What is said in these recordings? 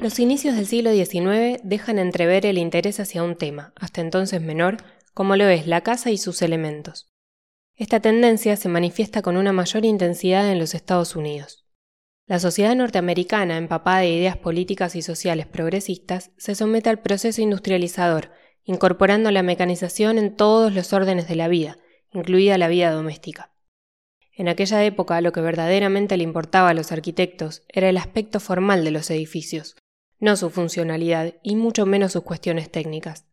Los inicios del siglo XIX dejan entrever el interés hacia un tema, hasta entonces menor, como lo es la casa y sus elementos. Esta tendencia se manifiesta con una mayor intensidad en los Estados Unidos. La sociedad norteamericana, empapada de ideas políticas y sociales progresistas, se somete al proceso industrializador, incorporando la mecanización en todos los órdenes de la vida, incluida la vida doméstica. En aquella época lo que verdaderamente le importaba a los arquitectos era el aspecto formal de los edificios, no su funcionalidad y mucho menos sus cuestiones técnicas.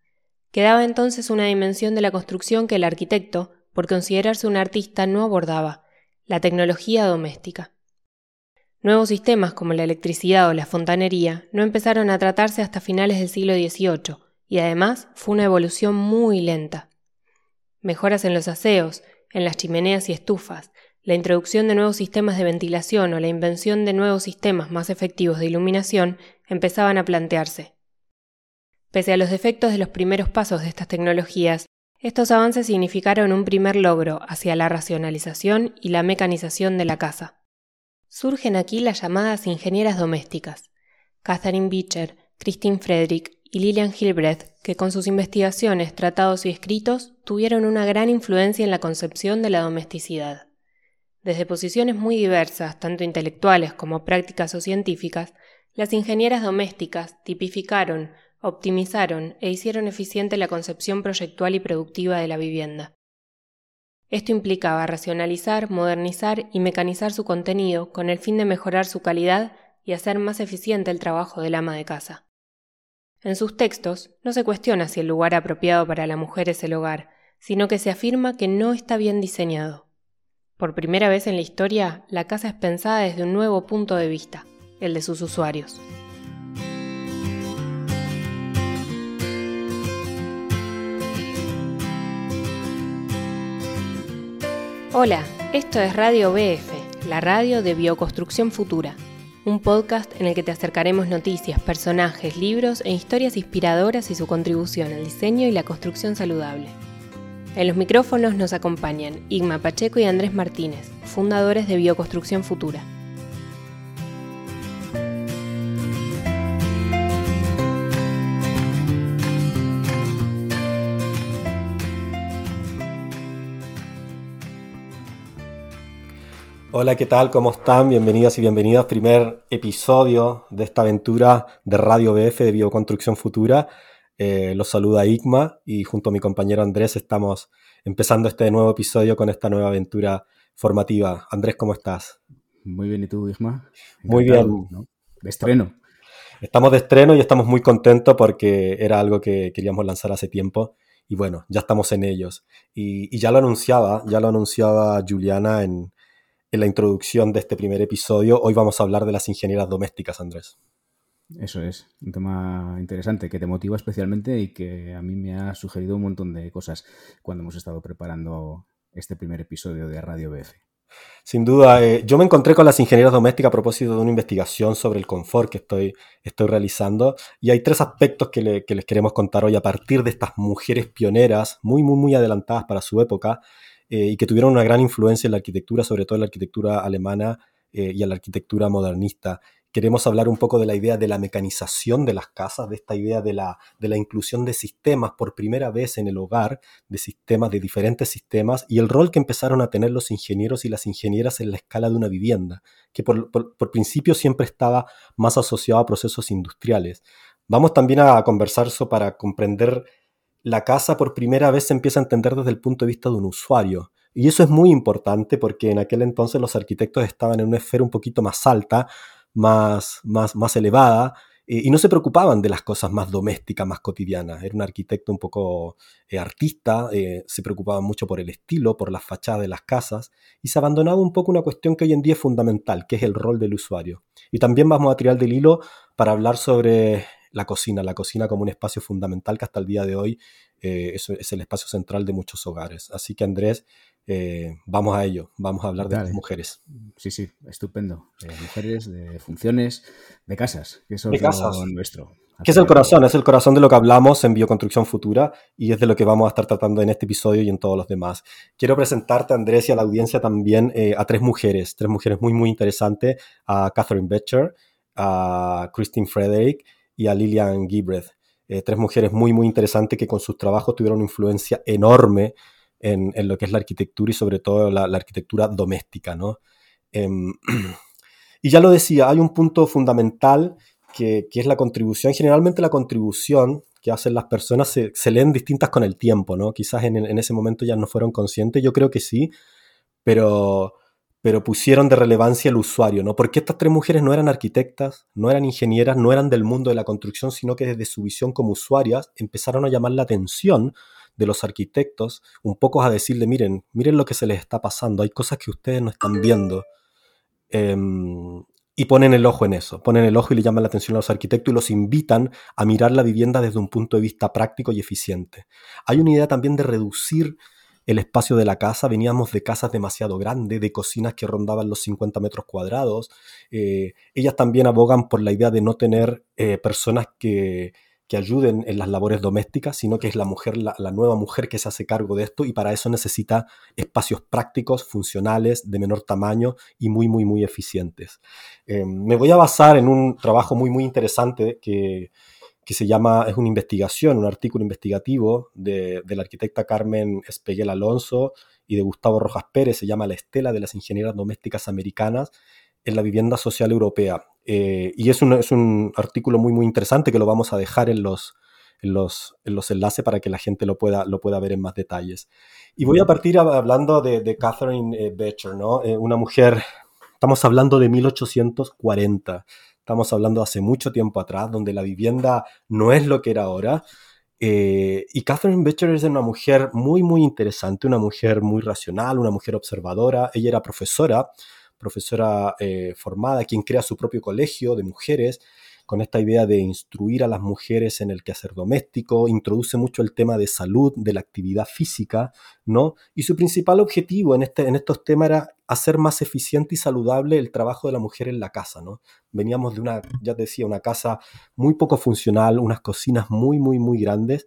Quedaba entonces una dimensión de la construcción que el arquitecto, por considerarse un artista, no abordaba, la tecnología doméstica. Nuevos sistemas como la electricidad o la fontanería no empezaron a tratarse hasta finales del siglo XVIII, y además fue una evolución muy lenta. Mejoras en los aseos, en las chimeneas y estufas, la introducción de nuevos sistemas de ventilación o la invención de nuevos sistemas más efectivos de iluminación empezaban a plantearse. Pese a los defectos de los primeros pasos de estas tecnologías, estos avances significaron un primer logro hacia la racionalización y la mecanización de la casa. Surgen aquí las llamadas ingenieras domésticas, Catherine Beecher, Christine Frederick y Lillian Gilbreth, que con sus investigaciones, tratados y escritos tuvieron una gran influencia en la concepción de la domesticidad. Desde posiciones muy diversas, tanto intelectuales como prácticas o científicas, las ingenieras domésticas tipificaron, optimizaron e hicieron eficiente la concepción proyectual y productiva de la vivienda. Esto implicaba racionalizar, modernizar y mecanizar su contenido con el fin de mejorar su calidad y hacer más eficiente el trabajo del ama de casa. En sus textos no se cuestiona si el lugar apropiado para la mujer es el hogar, sino que se afirma que no está bien diseñado. Por primera vez en la historia, la casa es pensada desde un nuevo punto de vista, el de sus usuarios. Hola, esto es Radio BF, la radio de Bioconstrucción Futura, un podcast en el que te acercaremos noticias, personajes, libros e historias inspiradoras y su contribución al diseño y la construcción saludable. En los micrófonos nos acompañan Igma Pacheco y Andrés Martínez, fundadores de Bioconstrucción Futura. Hola, ¿qué tal? ¿Cómo están? Bienvenidas y bienvenidos. Primer episodio de esta aventura de Radio BF de Bioconstrucción Futura. Eh, los saluda Igma y junto a mi compañero Andrés estamos empezando este nuevo episodio con esta nueva aventura formativa. Andrés, ¿cómo estás? Muy bien, ¿y tú, Igma? Muy bien. De estreno. Estamos de estreno y estamos muy contentos porque era algo que queríamos lanzar hace tiempo y bueno, ya estamos en ellos. Y, y ya lo anunciaba, ya lo anunciaba Juliana en, en la introducción de este primer episodio. Hoy vamos a hablar de las ingenieras domésticas, Andrés. Eso es, un tema interesante que te motiva especialmente y que a mí me ha sugerido un montón de cosas cuando hemos estado preparando este primer episodio de Radio BF. Sin duda, eh, yo me encontré con las ingenieras domésticas a propósito de una investigación sobre el confort que estoy, estoy realizando y hay tres aspectos que, que les queremos contar hoy a partir de estas mujeres pioneras, muy, muy, muy adelantadas para su época, eh, y que tuvieron una gran influencia en la arquitectura, sobre todo en la arquitectura alemana eh, y en la arquitectura modernista. Queremos hablar un poco de la idea de la mecanización de las casas, de esta idea de la, de la inclusión de sistemas por primera vez en el hogar, de sistemas, de diferentes sistemas, y el rol que empezaron a tener los ingenieros y las ingenieras en la escala de una vivienda, que por, por principio siempre estaba más asociado a procesos industriales. Vamos también a conversar eso para comprender la casa por primera vez se empieza a entender desde el punto de vista de un usuario. Y eso es muy importante porque en aquel entonces los arquitectos estaban en una esfera un poquito más alta, más, más, más elevada, eh, y no se preocupaban de las cosas más domésticas, más cotidianas. Era un arquitecto un poco eh, artista, eh, se preocupaba mucho por el estilo, por las fachadas de las casas, y se abandonaba un poco una cuestión que hoy en día es fundamental, que es el rol del usuario. Y también vamos a tirar del hilo para hablar sobre la cocina, la cocina como un espacio fundamental que hasta el día de hoy eh, es, el espacio central de muchos hogares. Así que Andrés, eh, vamos a ello, vamos a hablar de las mujeres. Sí, sí, estupendo. De mujeres, de funciones, de casas, que eso es lo nuestro. Que es el corazón, es el corazón de lo que hablamos en Bioconstrucción Futura y es de lo que vamos a estar tratando en este episodio y en todos los demás. Quiero presentarte, Andrés, y a la audiencia también eh, a tres mujeres, tres mujeres muy, muy interesantes, a Catherine Betcher, a Christine Frederick y a Lillian Gibreth. Eh, tres mujeres muy, muy interesantes que con sus trabajos tuvieron una influencia enorme en, lo que es la arquitectura y sobre todo la, arquitectura doméstica, ¿no? Em, y ya lo decía, hay un punto fundamental que, es la contribución. Generalmente la contribución que hacen las personas se, leen distintas con el tiempo, ¿no? Quizás en, ese momento ya no fueron conscientes, yo creo que sí, pero, pero pusieron de relevancia el usuario, ¿no? Porque estas tres mujeres no eran arquitectas, no eran ingenieras, no eran del mundo de la construcción, sino que desde su visión como usuarias empezaron a llamar la atención de los arquitectos, un poco a decirle, miren, miren lo que se les está pasando, hay cosas que ustedes no están viendo. Em, y ponen el ojo en eso, ponen el ojo y le llaman la atención a los arquitectos y los invitan a mirar la vivienda desde un punto de vista práctico y eficiente. Hay una idea también de reducir el espacio de la casa. Veníamos de casas demasiado grandes, de cocinas que rondaban los 50 metros cuadrados. Eh, ellas también abogan por la idea de no tener eh, personas que, que ayuden en las labores domésticas, sino que es la mujer, la, nueva mujer que se hace cargo de esto y para eso necesita espacios prácticos, funcionales, de menor tamaño y muy, muy, muy eficientes. Eh, me voy a basar en un trabajo muy, muy interesante que, se llama, es una investigación, un artículo investigativo de, de la arquitecta Carmen Espeguel Alonso y de Gustavo Rojas Pérez, se llama La Estela de las Ingenieras Domésticas Americanas en la vivienda social europea. Eh, y es un, es un, artículo muy, muy interesante que lo vamos a dejar en los, en los, en los enlaces para que la gente lo pueda, lo pueda ver en más detalles. Y voy a partir hablando de, de Catherine eh, Becher, ¿no? Eh, una mujer, estamos hablando de 1840, estamos hablando hace mucho tiempo atrás, donde la vivienda no es lo que era ahora. y Catherine Becher es una mujer muy, muy interesante, una mujer muy racional, una mujer observadora. Ella era profesora profesora eh, formada, quien crea su propio colegio de mujeres, con esta idea de instruir a las mujeres en el quehacer doméstico, introduce mucho el tema de salud, de la actividad física, ¿no? Y su principal objetivo en, este, en estos temas era hacer más eficiente y saludable el trabajo de la mujer en la casa, ¿no? Veníamos de una, ya te decía, una casa muy poco funcional, unas cocinas muy, muy, muy grandes,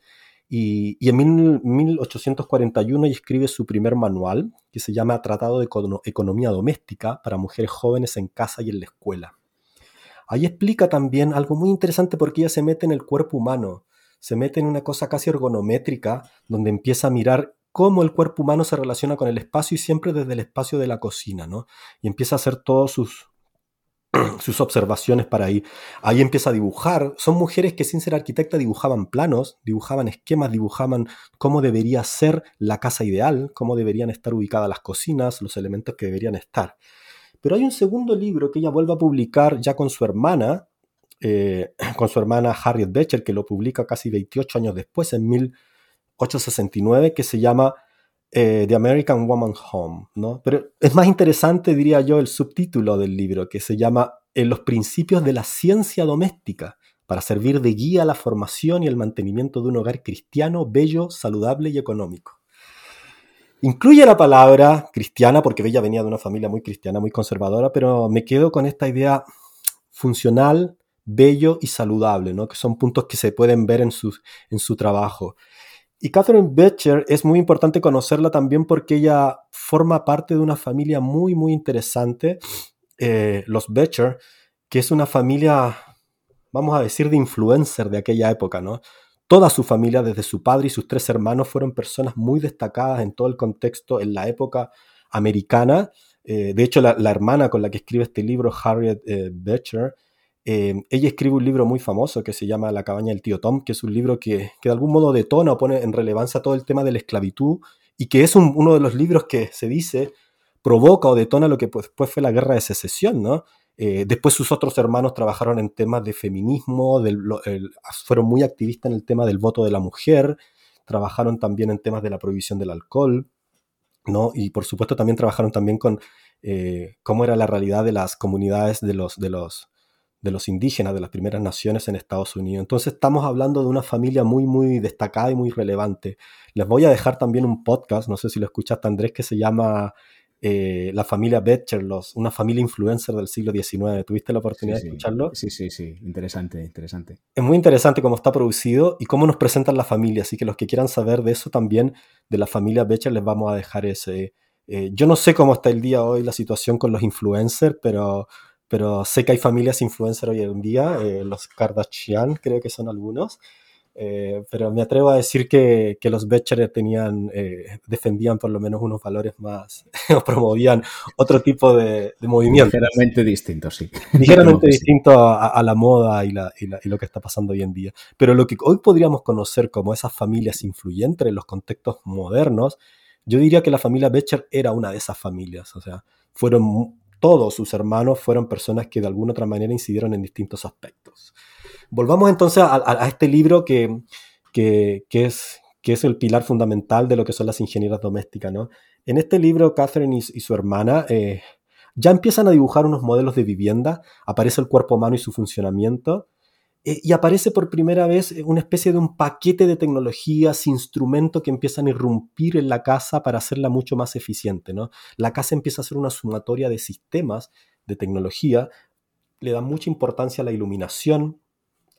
y, en 1841 ella escribe su primer manual, que se llama Tratado de Economía Doméstica para mujeres jóvenes en casa y en la escuela. Ahí explica también algo muy interesante porque ella se mete en el cuerpo humano, se mete en una cosa casi ergonométrica, donde empieza a mirar cómo el cuerpo humano se relaciona con el espacio y siempre desde el espacio de la cocina, ¿no? Y empieza a hacer todos sus, sus observaciones para ahí. Ahí empieza a dibujar. Son mujeres que sin ser arquitecta dibujaban planos, dibujaban esquemas, dibujaban cómo debería ser la casa ideal, cómo deberían estar ubicadas las cocinas, los elementos que deberían estar. Pero hay un segundo libro que ella vuelve a publicar ya con su hermana, eh, con su hermana Harriet Becher, que lo publica casi 28 años después, en 1869, que se llama eh, The American Woman Home, ¿no? Pero es más interesante, diría yo, el subtítulo del libro, que se llama En los principios de la ciencia doméstica, para servir de guía a la formación y el mantenimiento de un hogar cristiano, bello, saludable y económico. Incluye la palabra cristiana, porque ella venía de una familia muy cristiana, muy conservadora, pero me quedo con esta idea funcional, bello y saludable, ¿no? que son puntos que se pueden ver en en su trabajo. Y Catherine Becher es muy importante conocerla también porque ella forma parte de una familia muy, muy interesante, eh, los Becher, que es una familia, vamos a decir, de influencer de aquella época, ¿no? Toda su familia, desde su padre y sus tres hermanos, fueron personas muy destacadas en todo el contexto, en la época americana. Eh, de hecho, la, hermana con la que escribe este libro, Harriet eh, Becher, Em, ella escribe un libro muy famoso que se llama La cabaña del tío Tom, que es un libro que, de algún modo detona o pone en relevancia todo el tema de la esclavitud y que es uno de los libros que se dice provoca o detona lo que pues, después fue la guerra de secesión, ¿no? Eh, después sus otros hermanos trabajaron en temas de feminismo, fueron muy activistas en el tema del voto de la mujer, trabajaron también en temas de la prohibición del alcohol, ¿no? Y por supuesto también trabajaron también con eh, cómo era la realidad de las comunidades de los, de los de los indígenas, de las primeras naciones en Estados Unidos. Entonces estamos hablando de una familia muy, muy destacada y muy relevante. Les voy a dejar también un podcast, no sé si lo escuchaste Andrés, que se llama eh, la familia Betcher, los, una familia influencer del siglo XIX. ¿Tuviste la oportunidad de escucharlo? Sí, sí, sí, interesante, interesante. Es muy interesante cómo está producido y cómo nos presentan la familia, así que los que quieran saber de eso también, de la familia Betcher, les vamos a dejar ese... Eh, yo no sé cómo está el día hoy la situación con los influencers, pero, pero sé que hay familias influencers hoy en día, eh, los Kardashian creo que son algunos, eh, pero me atrevo a decir que, que los Becher tenían, eh, defendían por lo menos unos valores más, o promovían otro tipo de, de movimiento. Ligeramente distinto, sí. Ligeramente distinto sí. a, a, la moda y, la, y, la, y, lo que está pasando hoy en día. Pero lo que hoy podríamos conocer como esas familias influyentes en los contextos modernos, yo diría que la familia Becher era una de esas familias. O sea, fueron todos sus hermanos fueron personas que de alguna otra manera incidieron en distintos aspectos. Volvamos entonces a, este libro que, que, es, que es el pilar fundamental de lo que son las ingenieras domésticas. ¿no? En este libro, Catherine y, y su hermana eh, ya empiezan a dibujar unos modelos de vivienda, aparece el cuerpo humano y su funcionamiento, eh, y aparece por primera vez una especie de un paquete de tecnologías, instrumentos que empiezan a irrumpir en la casa para hacerla mucho más eficiente. ¿no? La casa empieza a ser una sumatoria de sistemas de tecnología, le da mucha importancia a la iluminación,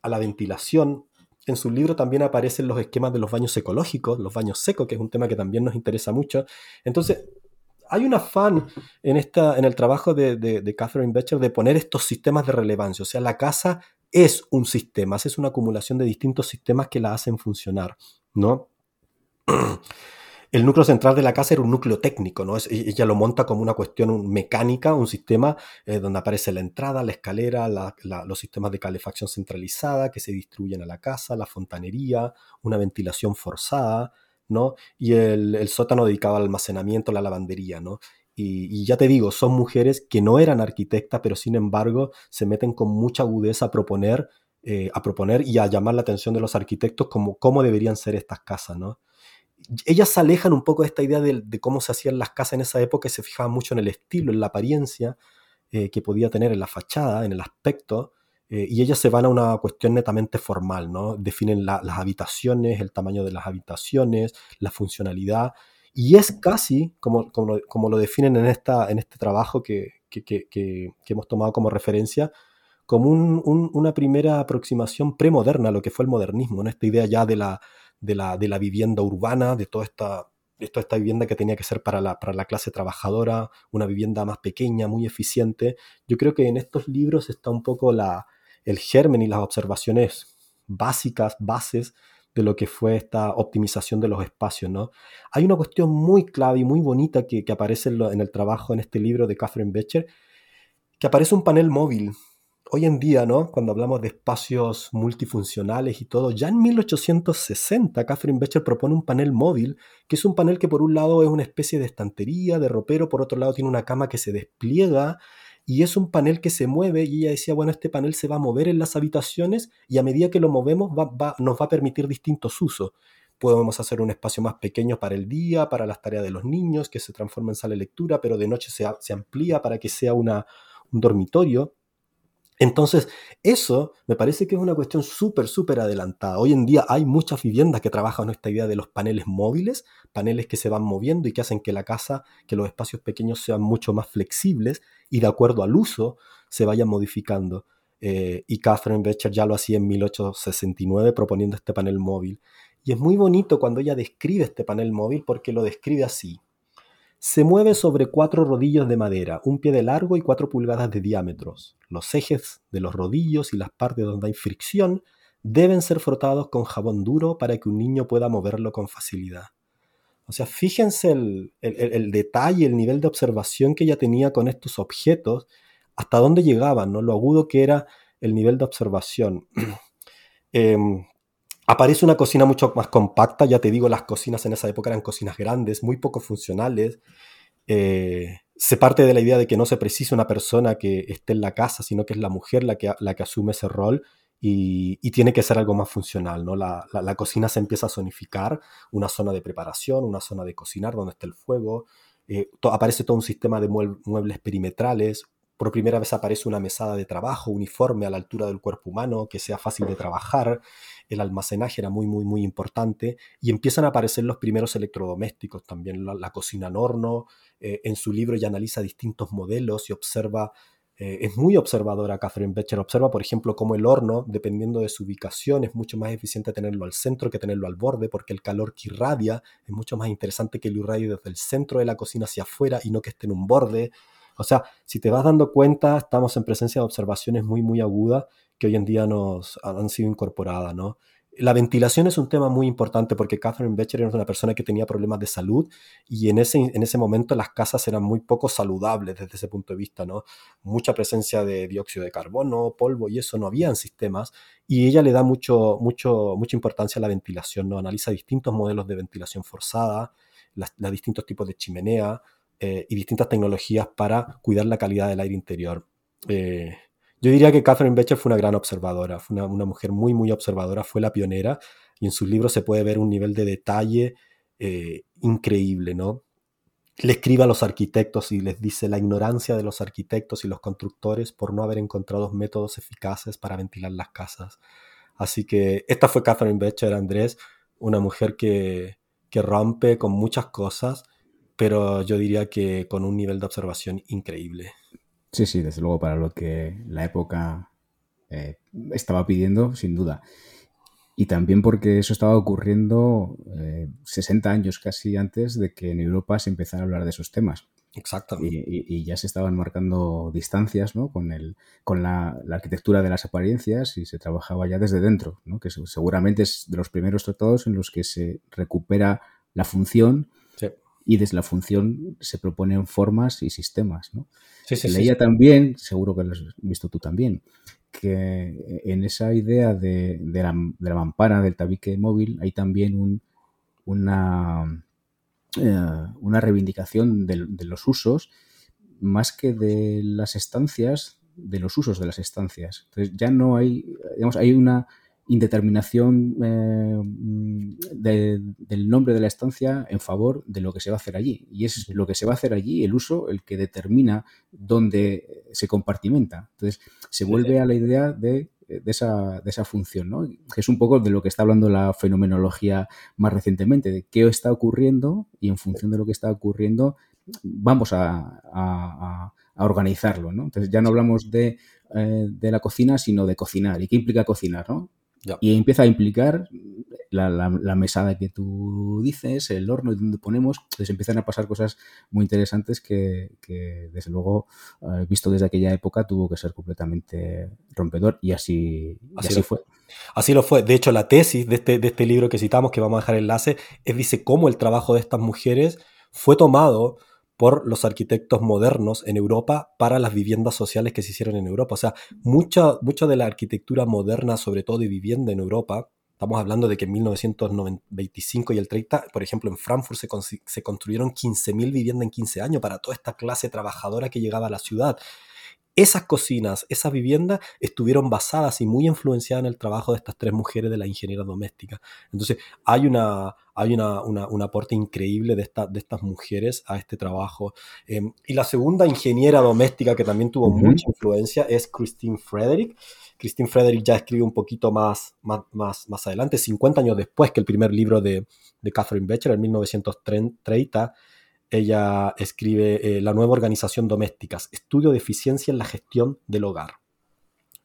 a la ventilación. En su libro también aparecen los esquemas de los baños ecológicos, los baños secos, que es un tema que también nos interesa mucho. Entonces, hay un afán en, esta, en el trabajo de, de, de Catherine Becher de poner estos sistemas de relevancia. O sea, la casa es un sistema, es una acumulación de distintos sistemas que la hacen funcionar, ¿no? El núcleo central de la casa era un núcleo técnico, ¿no? Es, ella lo monta como una cuestión mecánica, un sistema eh, donde aparece la entrada, la escalera, los sistemas de calefacción centralizada que se distribuyen a la casa, la fontanería, una ventilación forzada, ¿no? Y el, sótano dedicado al almacenamiento, la lavandería, ¿no? Y, y, ya te digo, son mujeres que no eran arquitectas, pero sin embargo se meten con mucha agudeza a proponer, eh, a proponer y a llamar la atención de los arquitectos como cómo deberían ser estas casas, ¿no? Ellas se alejan un poco de esta idea de, cómo se hacían las casas en esa época y se fijaban mucho en el estilo, en la apariencia eh, que podía tener en la fachada, en el aspecto, eh, y ellas se van a una cuestión netamente formal, ¿no? Definen la, las habitaciones, el tamaño de las habitaciones, la funcionalidad, y es casi, como, como, como lo definen en, esta, en este trabajo que, que, que, que hemos tomado como referencia, como un, un, una primera aproximación premoderna a lo que fue el modernismo, ¿no? esta idea ya de la, de la, de la vivienda urbana, de toda esta, de toda esta vivienda que tenía que ser para la, para la clase trabajadora, una vivienda más pequeña, muy eficiente. Yo creo que en estos libros está un poco la, el germen y las observaciones básicas, bases de lo que fue esta optimización de los espacios. ¿no? Hay una cuestión muy clave y muy bonita que, que aparece en, lo, en, el trabajo, en este libro de Catherine Becher, que aparece un panel móvil. Hoy en día, ¿no? cuando hablamos de espacios multifuncionales y todo, ya en 1860 Catherine Becher propone un panel móvil, que es un panel que por un lado es una especie de estantería, de ropero, por otro lado tiene una cama que se despliega y es un panel que se mueve y ella decía, bueno, este panel se va a mover en las habitaciones y a medida que lo movemos va, va, nos va a permitir distintos usos. Podemos hacer un espacio más pequeño para el día, para las tareas de los niños, que se transforma en sala de lectura, pero de noche se, amplía para que sea un dormitorio. Entonces, eso me parece que es una cuestión súper, súper adelantada. Hoy en día hay muchas viviendas que trabajan esta idea de los paneles móviles, paneles que se van moviendo y que hacen que la casa, que los espacios pequeños sean mucho más flexibles y de acuerdo al uso se vayan modificando. Eh, y Catherine Becher ya lo hacía en 1869 proponiendo este panel móvil. Y es muy bonito cuando ella describe este panel móvil porque lo describe así. Se mueve sobre cuatro rodillos de madera, un pie de largo y cuatro pulgadas de diámetros. Los ejes de los rodillos y las partes donde hay fricción deben ser frotados con jabón duro para que un niño pueda moverlo con facilidad. O sea, fíjense el, el, detalle, el nivel de observación que ella tenía con estos objetos, hasta dónde llegaban, ¿no? lo agudo que era el nivel de observación. eh, Aparece una cocina mucho más compacta, ya te digo, las cocinas en esa época eran cocinas grandes, muy poco funcionales. Eh, se parte de la idea de que no se precisa una persona que esté en la casa, sino que es la mujer la que, la que asume ese rol y, tiene que ser algo más funcional. ¿no? La, la, cocina se empieza a zonificar, una zona de preparación, una zona de cocinar donde está el fuego. Eh, aparece todo un sistema de muebles perimetrales, por primera vez aparece una mesada de trabajo uniforme a la altura del cuerpo humano, que sea fácil de trabajar, el almacenaje era muy, muy, muy importante, y empiezan a aparecer los primeros electrodomésticos, también la, cocina en horno, eh, en su libro ya analiza distintos modelos y observa eh, es muy observadora Catherine Becher. Observa, por ejemplo, cómo el horno, dependiendo de su ubicación, es mucho más eficiente tenerlo al centro que tenerlo al borde, porque el calor que irradia es mucho más interesante que lo irradie desde el centro de la cocina hacia afuera y no que esté en un borde. O sea, si te vas dando cuenta, estamos en presencia de observaciones muy, muy agudas que hoy en día nos han sido incorporadas. La ventilación es un tema muy importante porque Catherine Becher era una persona que tenía problemas de salud y en ese, en ese momento las casas eran muy poco saludables desde ese punto de vista. Mucha presencia de dióxido de carbono, polvo y eso no había sistemas y ella le da mucho, mucho, mucha importancia a la ventilación, ¿no? Analiza distintos modelos de ventilación forzada, los distintos tipos de chimenea eh, y distintas tecnologías para cuidar la calidad del aire interior. Eh, yo diría que Catherine Becher fue una gran observadora, fue una, mujer muy, muy observadora, fue la pionera y en sus libros se puede ver un nivel de detalle eh, increíble, ¿no? Le escribe a los arquitectos y les dice la ignorancia de los arquitectos y los constructores por no haber encontrado métodos eficaces para ventilar las casas. Así que esta fue Catherine Becher, Andrés, una mujer que, que rompe con muchas cosas, pero yo diría que con un nivel de observación increíble. Sí, sí, desde luego para lo que la época eh, estaba pidiendo, sin duda. Y también porque eso estaba ocurriendo 60 eh, años casi antes de que en Europa se empezara a hablar de esos temas. Exacto. Y, ya se estaban marcando distancias ¿no? con, el, con la, arquitectura de las apariencias y se trabajaba ya desde dentro, ¿no? que seguramente es de los primeros tratados en los que se recupera la función y desde la función se proponen formas y sistemas. ¿no? se leía también, seguro que lo has visto tú también, que en esa idea de, la, mampara, del tabique móvil, hay también un, una, eh, una reivindicación de, de, los usos, más que de las estancias, de los usos de las estancias. Entonces ya no hay, digamos, hay una indeterminación eh, del nombre de la estancia en favor de lo que se va a hacer allí. Y es lo que se va a hacer allí, el uso, el que determina dónde se compartimenta. Entonces, se vuelve a la idea de, esa, de esa, función, ¿no? que es un poco de lo que está hablando la fenomenología más recientemente, de qué está ocurriendo y en función de lo que está ocurriendo vamos a, organizarlo. ¿no? Entonces, ya no hablamos de, eh, de la cocina, sino de cocinar. ¿Y qué implica cocinar? ¿no? Y empieza a implicar la, mesada que tú dices, el horno donde ponemos, pues empiezan a pasar cosas muy interesantes que, desde luego, eh, visto desde aquella época, tuvo que ser completamente rompedor y así, así, fue. Así lo fue. De hecho, la tesis de este, de este libro que citamos, que vamos a dejar enlace, es dice cómo el trabajo de estas mujeres fue tomado por los arquitectos modernos en Europa para las viviendas sociales que se hicieron en Europa. O sea, mucha, mucha de la arquitectura moderna, sobre todo de vivienda en Europa, estamos hablando de que en 1925 y el 30, por ejemplo, en Frankfurt se, se construyeron 15.000 viviendas en 15 años para toda esta clase trabajadora que llegaba a la ciudad. Esas cocinas, esas viviendas estuvieron basadas y muy influenciadas en el trabajo de estas tres mujeres de la ingeniería doméstica. Entonces, hay, una, hay una, un aporte increíble de, de estas mujeres a este trabajo. Em, y la segunda ingeniera doméstica que también tuvo mucha influencia es Christine Frederick. Christine Frederick ya escribe un poquito más, más, más, más adelante, 50 años después que el primer libro de, de Catherine Becher, en 1930 ella escribe eh, La nueva organización domésticas, estudio de eficiencia en la gestión del hogar.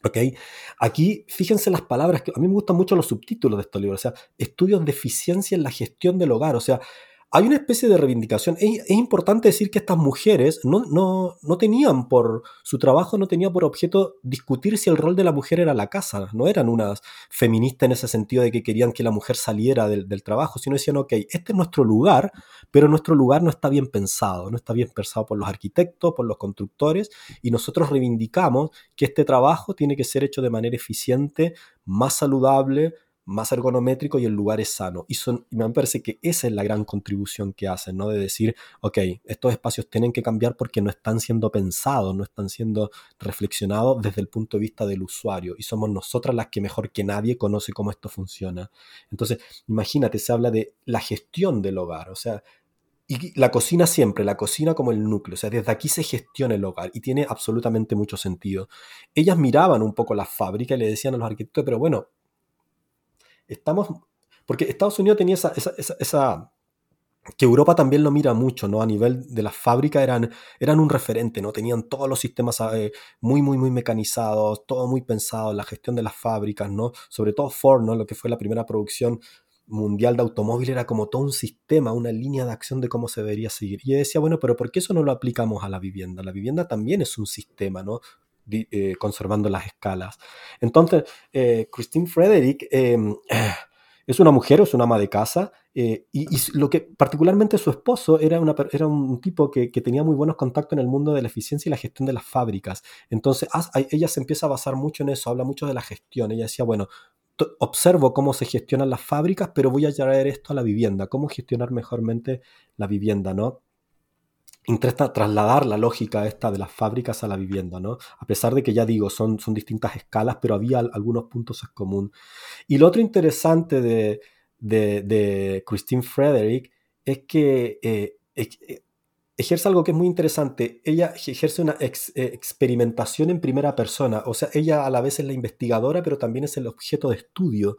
¿Okay? Aquí, fíjense las palabras, que a mí me gustan mucho los subtítulos de estos libros, o sea, estudios de eficiencia en la gestión del hogar, o sea, hay una especie de reivindicación. Es, importante decir que estas mujeres no, no, no, tenían por su trabajo, no tenía por objeto discutir si el rol de la mujer era la casa. No eran unas feministas en ese sentido de que querían que la mujer saliera del, del, trabajo, sino decían, ok, este es nuestro lugar, pero nuestro lugar no está bien pensado, no está bien pensado por los arquitectos, por los constructores, y nosotros reivindicamos que este trabajo tiene que ser hecho de manera eficiente, más saludable, más ergonométrico y el lugar es sano. Y, son, y me parece que esa es la gran contribución que hacen, ¿no? De decir, ok, estos espacios tienen que cambiar porque no están siendo pensados, no están siendo reflexionados desde el punto de vista del usuario. Y somos nosotras las que mejor que nadie conoce cómo esto funciona. Entonces, imagínate, se habla de la gestión del hogar. O sea, y la cocina siempre, la cocina como el núcleo, o sea, desde aquí se gestiona el hogar y tiene absolutamente mucho sentido. Ellas miraban un poco la fábrica y le decían a los arquitectos, pero bueno, estamos, porque Estados Unidos tenía esa, que Europa también lo mira mucho, ¿no? A nivel de las fábricas eran, eran un referente, ¿no? Tenían todos los sistemas eh, muy, muy, muy mecanizados, todo muy pensado, la gestión de las fábricas, ¿no? Sobre todo Ford, ¿no? Lo que fue la primera producción mundial de automóvil era como todo un sistema, una línea de acción de cómo se debería seguir. Y yo decía, bueno, pero ¿por qué eso no lo aplicamos a la vivienda? La vivienda también es un sistema, ¿no? Eh, conservando las escalas. Entonces, eh, Christine Frederick em, es una mujer, es una ama de casa, eh, y, lo que particularmente su esposo era, un tipo que, que, tenía muy buenos contactos en el mundo de la eficiencia y la gestión de las fábricas. Entonces, ella se empieza a basar mucho en eso, habla mucho de la gestión. Ella decía, bueno, observo cómo se gestionan las fábricas, pero voy a traer esto a la vivienda, cómo gestionar mejormente la vivienda, ¿no? Intenta trasladar la lógica esta de las fábricas a la vivienda, ¿no? A pesar de que ya digo, son, son distintas escalas, pero había algunos puntos en común. Y lo otro interesante de, de, Christine Frederick es que eh, eh, ejerce algo que es muy interesante. Ella ejerce una eh, experimentación en primera persona. O sea, ella a la vez es la investigadora, pero también es el objeto de estudio.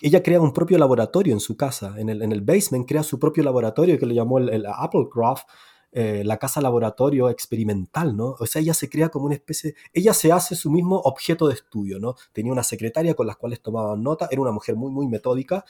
Ella crea un propio laboratorio en su casa. En el, en el basement crea su propio laboratorio que le llamó el, Applecroft. Eh, la casa laboratorio experimental, ¿no? O sea, ella se crea como una especie, ella se hace su mismo objeto de estudio, ¿no? Tenía una secretaria con las cuales tomaban nota, era una mujer muy, muy metódica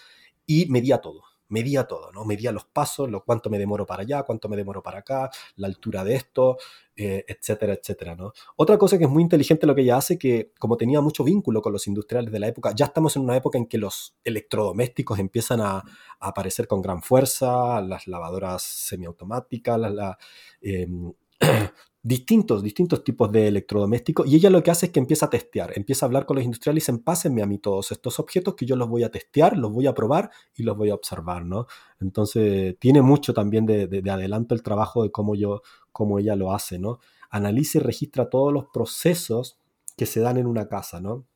y medía todo medía todo, ¿no? Medía los pasos, lo, cuánto me demoro para allá, cuánto me demoro para acá, la altura de esto, eh, etcétera, etcétera, ¿no? Otra cosa que es muy inteligente lo que ella hace, que como tenía mucho vínculo con los industriales de la época, ya estamos en una época en que los electrodomésticos empiezan a, aparecer con gran fuerza, las lavadoras semiautomáticas, la, em, distintos, distintos tipos de electrodomésticos y ella lo que hace es que empieza a testear, empieza a hablar con los industriales y dicen, pásenme a mí todos estos objetos que yo los voy a testear, los voy a probar y los voy a observar, ¿no? Entonces tiene mucho también de, adelanto el trabajo de cómo, yo, cómo ella lo hace, ¿no? Analiza y registra todos los procesos que se dan en una casa, ¿no?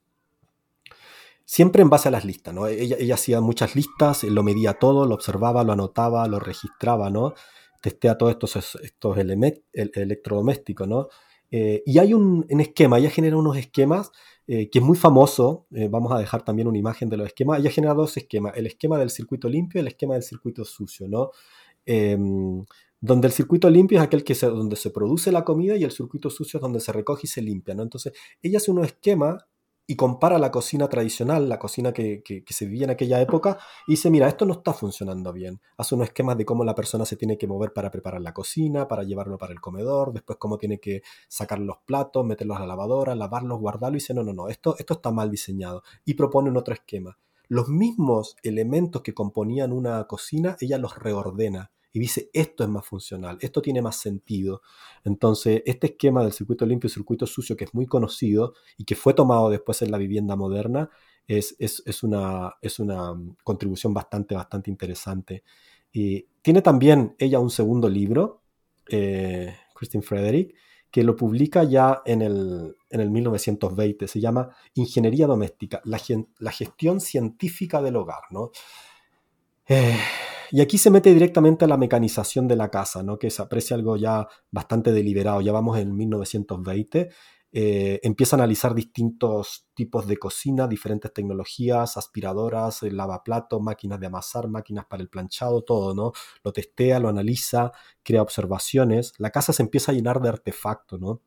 Siempre en base a las listas, ¿no? Ella, ella hacía muchas listas, lo medía todo, lo observaba, lo anotaba, lo registraba, ¿no? Testea todos estos, estos electrodomésticos, ¿no? Eh, y hay un, esquema, ella genera unos esquemas eh, que es muy famoso, eh, vamos a dejar también una imagen de los esquemas, ella genera dos esquemas, el esquema del circuito limpio y el esquema del circuito sucio, ¿no? Em, donde el circuito limpio es aquel que donde se produce la comida y el circuito sucio es donde se recoge y se limpia, ¿no? Entonces, ella hace unos esquemas y compara la cocina tradicional, la cocina que, se vivía en aquella época, y dice, mira, esto no está funcionando bien. Hace unos esquemas de cómo la persona se tiene que mover para preparar la cocina, para llevarlo para el comedor, después cómo tiene que sacar los platos, meterlos a la lavadora, lavarlos, guardarlos, y dice, no, no, no, esto, esto está mal diseñado. Y propone un otro esquema. Los mismos elementos que componían una cocina, ella los reordena y dice, esto es más funcional, esto tiene más sentido. Entonces, este esquema del circuito limpio y circuito sucio, que es muy conocido y que fue tomado después en la vivienda moderna, es, es, una, es una contribución bastante, bastante interesante. Y tiene también ella un segundo libro, eh, Christine Frederick, que lo publica ya en el, en el 1920. Se llama Ingeniería Doméstica, la, la gestión científica del hogar. ¿no? Eh, y aquí se mete directamente a la mecanización de la casa, ¿no? que se aprecia algo ya bastante deliberado. Ya vamos en 1920. Eh, empieza a analizar distintos tipos de cocina, diferentes tecnologías, aspiradoras, lavaplatos, máquinas de amasar, máquinas para el planchado, todo, ¿no? Lo testea, lo analiza, crea observaciones. La casa se empieza a llenar de artefactos, ¿no?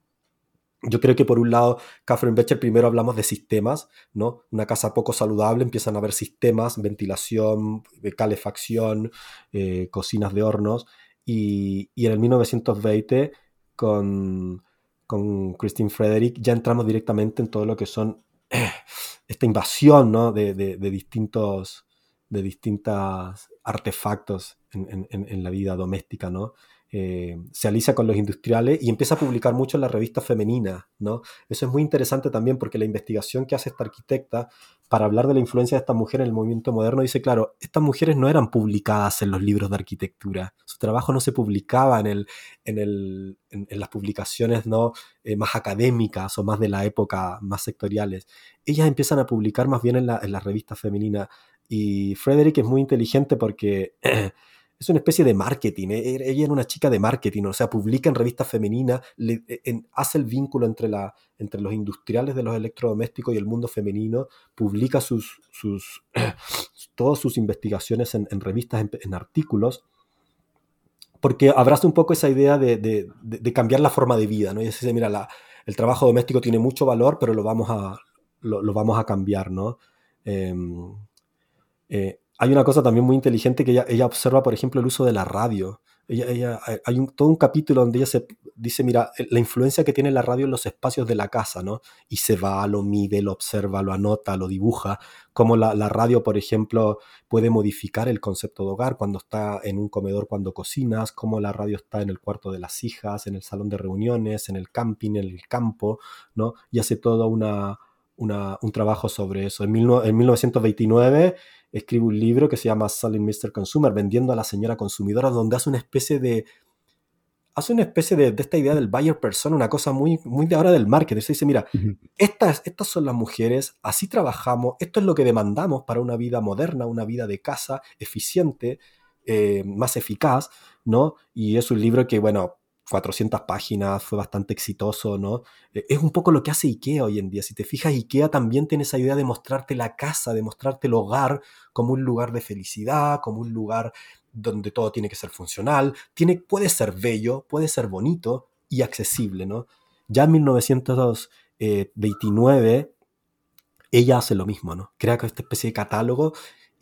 Yo creo que por un lado, Catherine Becher, primero hablamos de sistemas, ¿no? Una casa poco saludable, empiezan a haber sistemas, ventilación, eh, calefacción, eh, cocinas de hornos, y, en el 1920, con, con Christine Frederick, ya entramos directamente en todo lo que son esta invasión, ¿no? De, distintos, de distintos artefactos en, en la vida doméstica, ¿no? Eh, se alisa con los industriales y empieza a publicar mucho en la revista femenina, ¿no? Eso es muy interesante también porque la investigación que hace esta arquitecta para hablar de la influencia de esta mujer en el movimiento moderno dice, claro, estas mujeres no eran publicadas en los libros de arquitectura, su trabajo no se publicaba en, el, en, el, en, las publicaciones ¿no? Eh, más académicas o más de la época, más sectoriales. Ellas empiezan a publicar más bien en la, en la revista femenina y Frederick es muy inteligente porque... es una especie de marketing. e- e- Ella era una chica de marketing, o sea, publica en revistas femeninas, e- hace el vínculo entre, la, entre los industriales de los electrodomésticos y el mundo femenino, publica sus, sus, todas sus investigaciones en, revistas, en, en artículos, porque abraza un poco esa idea de, de- cambiar la forma de vida, ¿no? Y dice, mira, el trabajo doméstico tiene mucho valor, pero lo vamos a, lo vamos a cambiar, ¿no? Em, eh, hay una cosa también muy inteligente que ella, ella observa, por ejemplo, el uso de la radio. Ella, ella- hay- un- todo un capítulo donde ella se dice, mira, la influencia que tiene la radio en los espacios de la casa, ¿no? Y se va, lo mide, lo observa, lo anota, lo dibuja, cómo la, radio, por ejemplo, puede modificar el concepto de hogar cuando está en un comedor cuando cocinas, cómo la radio está en el cuarto de las hijas, en el salón de reuniones, en el camping, en el campo, ¿no? Y hace todo una, una- un trabajo sobre eso. En, mil en 1929 escribe un libro que se llama Selling Mr. Consumer, vendiendo a la señora consumidora, donde hace una especie de hace una especie de, de esta idea del buyer persona, una cosa muy, muy de ahora del marketing. Se dice, mira, estas, estas son las mujeres, así trabajamos, esto es lo que demandamos para una vida moderna, una vida de casa eficiente, eh, más eficaz, ¿no? Y es un libro que, bueno, 400 páginas, fue bastante exitoso, ¿no? Eh, Es un poco lo que hace IKEA hoy en día. Si te fijas, IKEA también tiene esa idea de mostrarte la casa, de mostrarte el hogar como un lugar de felicidad, como un lugar donde todo tiene que ser funcional, tiene, puede ser bello, puede ser bonito y accesible, ¿no? Ya en 1929 ella hace lo mismo, ¿no? Crea esta especie de catálogo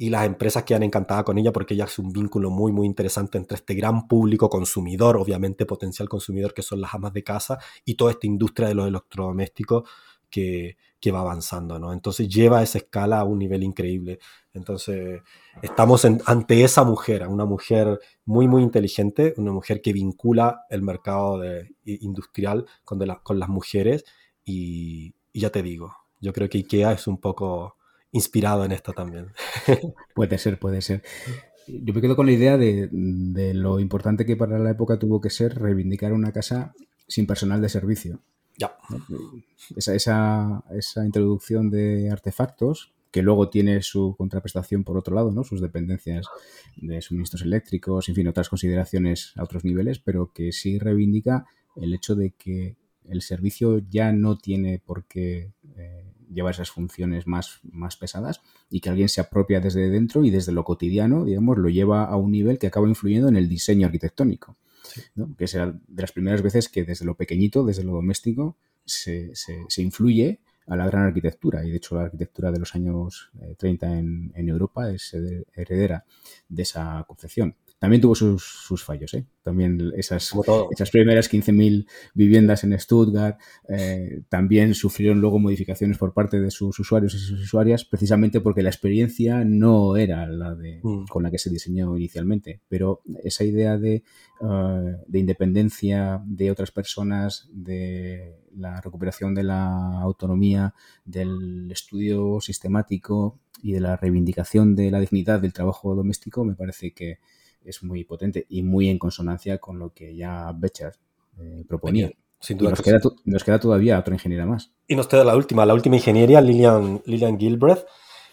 y las empresas quedan encantadas con ella porque ella hace un vínculo muy, muy interesante entre este gran público consumidor, obviamente potencial consumidor, que son las amas de casa, y toda esta industria de los electrodomésticos que, que va avanzando, ¿no? Entonces lleva esa escala a un nivel increíble. Entonces estamos en- ante esa mujer, una mujer muy, muy inteligente, una mujer que vincula el mercado de- industrial con, de la- con las mujeres y, y ya te digo, yo creo que IKEA es un poco inspirado en esto también. Puede ser, puede ser. Yo me quedo con la idea de, de lo importante que para la época tuvo que ser reivindicar una casa sin personal de servicio. Ya. Esa, esa, esa introducción de artefactos, que luego tiene su contraprestación por otro lado, ¿no? sus dependencias de suministros eléctricos, en fin, otras consideraciones a otros niveles, pero que sí reivindica el hecho de que el servicio ya no tiene por qué eh, llevar esas funciones más, más pesadas y que alguien se apropia desde dentro y desde lo cotidiano, digamos, lo lleva a un nivel que acaba influyendo en el diseño arquitectónico. ¿no? Que será de las primeras veces que desde lo pequeñito, desde lo doméstico, se, se- se influye a la gran arquitectura. Y de hecho la arquitectura de los años eh, 30 en, en Europa es hered- heredera de esa concepción. También tuvo sus, sus fallos, ¿eh? También esas, esas primeras 15.000 viviendas en Stuttgart eh, también sufrieron luego modificaciones por parte de sus usuarios y sus usuarias, precisamente porque la experiencia no era la de, Mm. con la que se diseñó inicialmente. Pero esa idea de, eh, de independencia de otras personas, de la recuperación de la autonomía, del estudio sistemático y de la reivindicación de la dignidad del trabajo doméstico, me parece que es muy potente y muy en consonancia con lo que ya Becher eh, proponía. Sin duda nos que queda, sí. to- nos queda todavía otra ingeniera más. Y nos queda la última, la última ingeniería, Lillian, Lillian Gilbreth.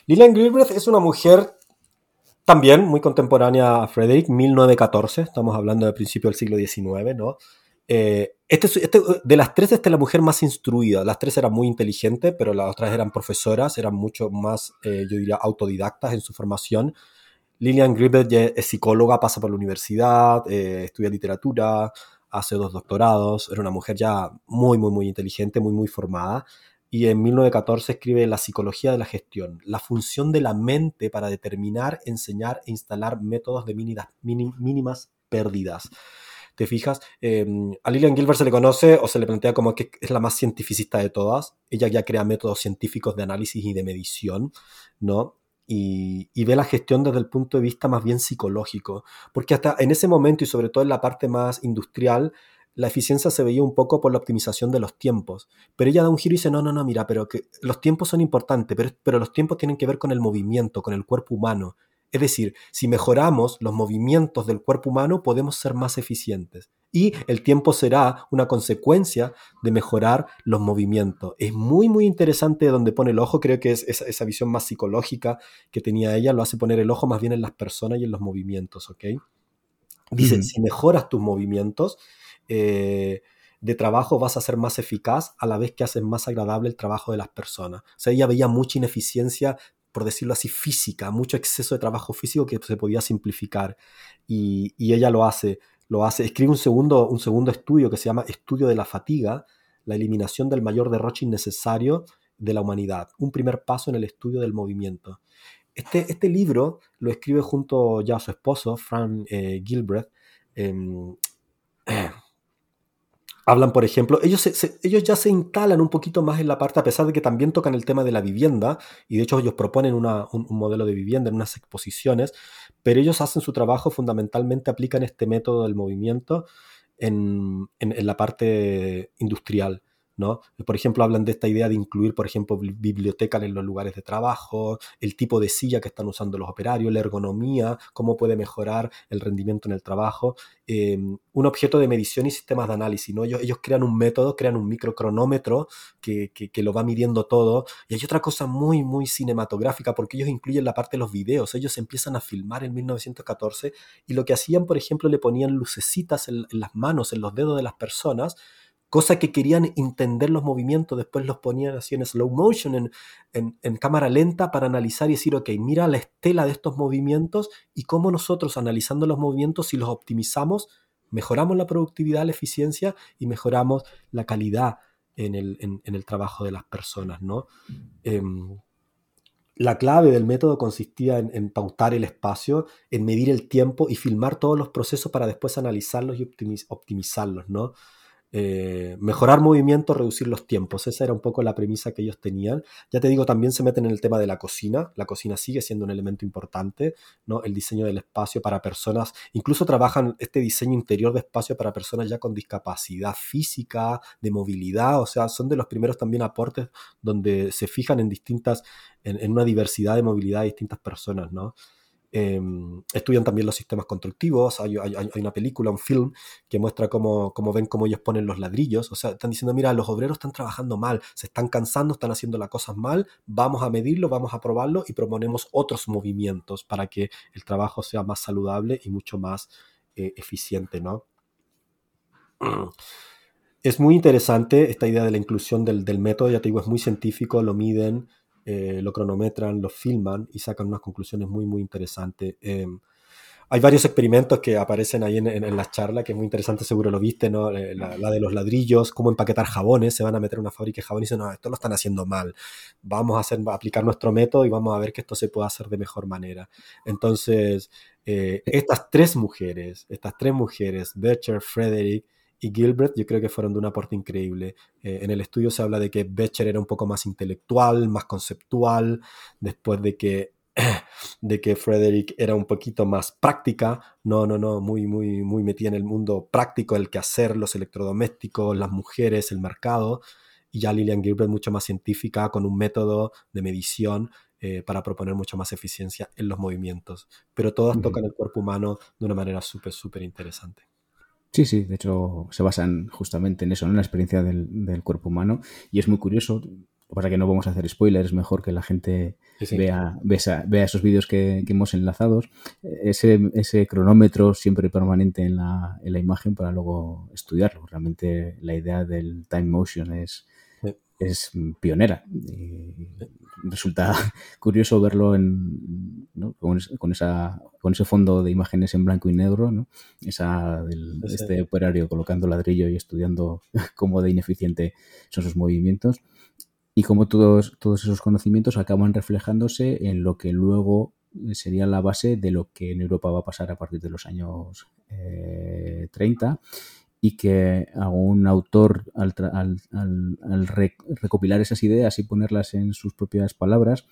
Lillian Gilbreth es una mujer también muy contemporánea a Frederick, 1914, estamos hablando de principio del siglo XIX, ¿no? Eh, este, es- este- de las tres, esta es la mujer más instruida. Las tres eran muy inteligentes, pero las otras eran profesoras, eran mucho más, eh, yo diría, autodidactas en su formación. Lillian ya es psicóloga, pasa por la universidad, eh, estudia literatura, hace dos doctorados, era una mujer ya muy, muy, muy inteligente, muy, muy formada. Y en 1914 escribe La psicología de la gestión, la función de la mente para determinar, enseñar e instalar métodos de mínimas, pérdidas. ¿Te fijas? Eh, a Lillian Gilbert se le conoce o se le plantea como que es la más cientificista de todas. Ella ya crea métodos científicos de análisis y de medición, ¿no? Y, ve la gestión desde el punto de vista más bien psicológico. Porque hasta en ese momento y sobre todo en la parte más industrial, la eficiencia se veía un poco por la optimización de los tiempos. Pero ella da un giro y dice, no, no, no, mira, pero que los tiempos son importantes, pero los tiempos tienen que ver con el movimiento, con el cuerpo humano. Es decir, si mejoramos los movimientos del cuerpo humano, podemos ser más eficientes. Y el tiempo será una consecuencia de mejorar los movimientos. Es muy, muy interesante donde pone el ojo. Creo que es esa, esa visión más psicológica que tenía ella, lo hace poner el ojo más bien en las personas y en los movimientos, ¿ok? Dice, si mejoras tus movimientos eh, de trabajo, vas a ser más eficaz a la vez que haces más agradable el trabajo de las personas. O sea, ella veía mucha ineficiencia, por decirlo así, física, mucho exceso de trabajo físico que se podía simplificar. Y, y ella lo hace, lo hace. Escribe un segundo, un segundo estudio que se llama Estudio de la Fatiga, la eliminación del mayor derroche innecesario de la humanidad, un primer paso en el estudio del movimiento. Este, este libro lo escribe junto ya a su esposo, Fran eh, Gilbreth. Em, hablan, por ejemplo, ellos, ellos ya se instalan un poquito más en la parte, a pesar de que también tocan el tema de la vivienda, y de hecho ellos proponen un, modelo de vivienda en unas exposiciones, pero ellos hacen su trabajo, fundamentalmente aplican este método del movimiento en la parte industrial. Por ejemplo, hablan de esta idea de incluir, por ejemplo, bibliotecas en los lugares de trabajo, el tipo de silla que están usando los operarios, la ergonomía, cómo puede mejorar el rendimiento en el trabajo, em, un objeto de medición y sistemas de análisis, ¿no? Ellos, crean un método, crean un microcronómetro que, que, lo va midiendo todo. Y hay otra cosa muy, muy cinematográfica, porque ellos incluyen la parte de los videos. Ellos empiezan a filmar en 1914 y lo que hacían, por ejemplo, le ponían lucecitas en las manos, en los dedos de las personas, cosa que querían entender los movimientos, después los ponían así en slow motion, en, cámara lenta para analizar y decir, ok, mira la estela de estos movimientos y cómo nosotros analizando los movimientos, si los optimizamos, mejoramos la productividad, la eficiencia y mejoramos la calidad en el, trabajo de las personas, ¿no? Em, la clave del método consistía en, en, pautar el espacio, en medir el tiempo y filmar todos los procesos para después analizarlos y optimizarlos, ¿no? Eh, mejorar movimiento, reducir los tiempos. Esa era un poco la premisa que ellos tenían. Ya te digo, también se meten en el tema de la cocina. La cocina sigue siendo un elemento importante, ¿no? El diseño del espacio para personas, incluso trabajan este diseño interior de espacio para personas ya con discapacidad física, de movilidad, o sea, son de los primeros también aportes donde se fijan en distintas, en una diversidad de movilidad de distintas personas, ¿no? Em, estudian también los sistemas constructivos, hay, una película, un film que muestra cómo, ven cómo ellos ponen los ladrillos, o sea, están diciendo, mira, los obreros están trabajando mal, se están cansando, están haciendo las cosas mal, vamos a medirlo, vamos a probarlo y proponemos otros movimientos para que el trabajo sea más saludable y mucho más eh, eficiente, ¿no? Es muy interesante esta idea de la inclusión del, del método, ya te digo, es muy científico, lo miden, eh, lo cronometran, lo filman y sacan unas conclusiones muy, muy interesantes. Em, hay varios experimentos que aparecen ahí en, en, las charlas, que es muy interesante, seguro lo viste, ¿no? Eh, la, de los ladrillos, cómo empaquetar jabones, se van a meter en una fábrica de jabones y dicen, no, esto lo están haciendo mal, vamos a, hacer, aplicar nuestro método y vamos a ver que esto se puede hacer de mejor manera. Entonces, eh, estas tres mujeres, estas tres mujeres, Becher, Frederick y Gilbert yo creo que fueron de un aporte increíble. Eh, en el estudio se habla de que Becher era un poco más intelectual, más conceptual, después de que, de que Frederick era un poquito más práctica, no, no, no, muy, muy, muy metida en el mundo práctico, el quehacer, los electrodomésticos, las mujeres, el mercado, y ya Lillian Gilbert mucho más científica, con un método de medición eh, para proponer mucha más eficiencia en los movimientos. Pero todas tocan el cuerpo humano de una manera súper, súper interesante. Sí, sí, de hecho se basan justamente en eso, en la experiencia del, cuerpo humano. Y es muy curioso, para que no vamos a hacer spoilers, mejor que la gente Vea, vea, esos vídeos que, hemos enlazado. Ese, ese cronómetro siempre permanente en la, en la imagen para luego estudiarlo. Realmente la idea del time motion es, es pionera. Y resulta curioso verlo en, con, esa, con ese fondo de imágenes en blanco y negro, ¿no? esa del, este operario colocando ladrillo y estudiando cómo de ineficiente son sus movimientos y cómo todos, todos esos conocimientos acaban reflejándose en lo que luego sería la base de lo que en Europa va a pasar a partir de los años 30 eh, y que algún autor al, recopilar esas ideas y ponerlas en sus propias palabras,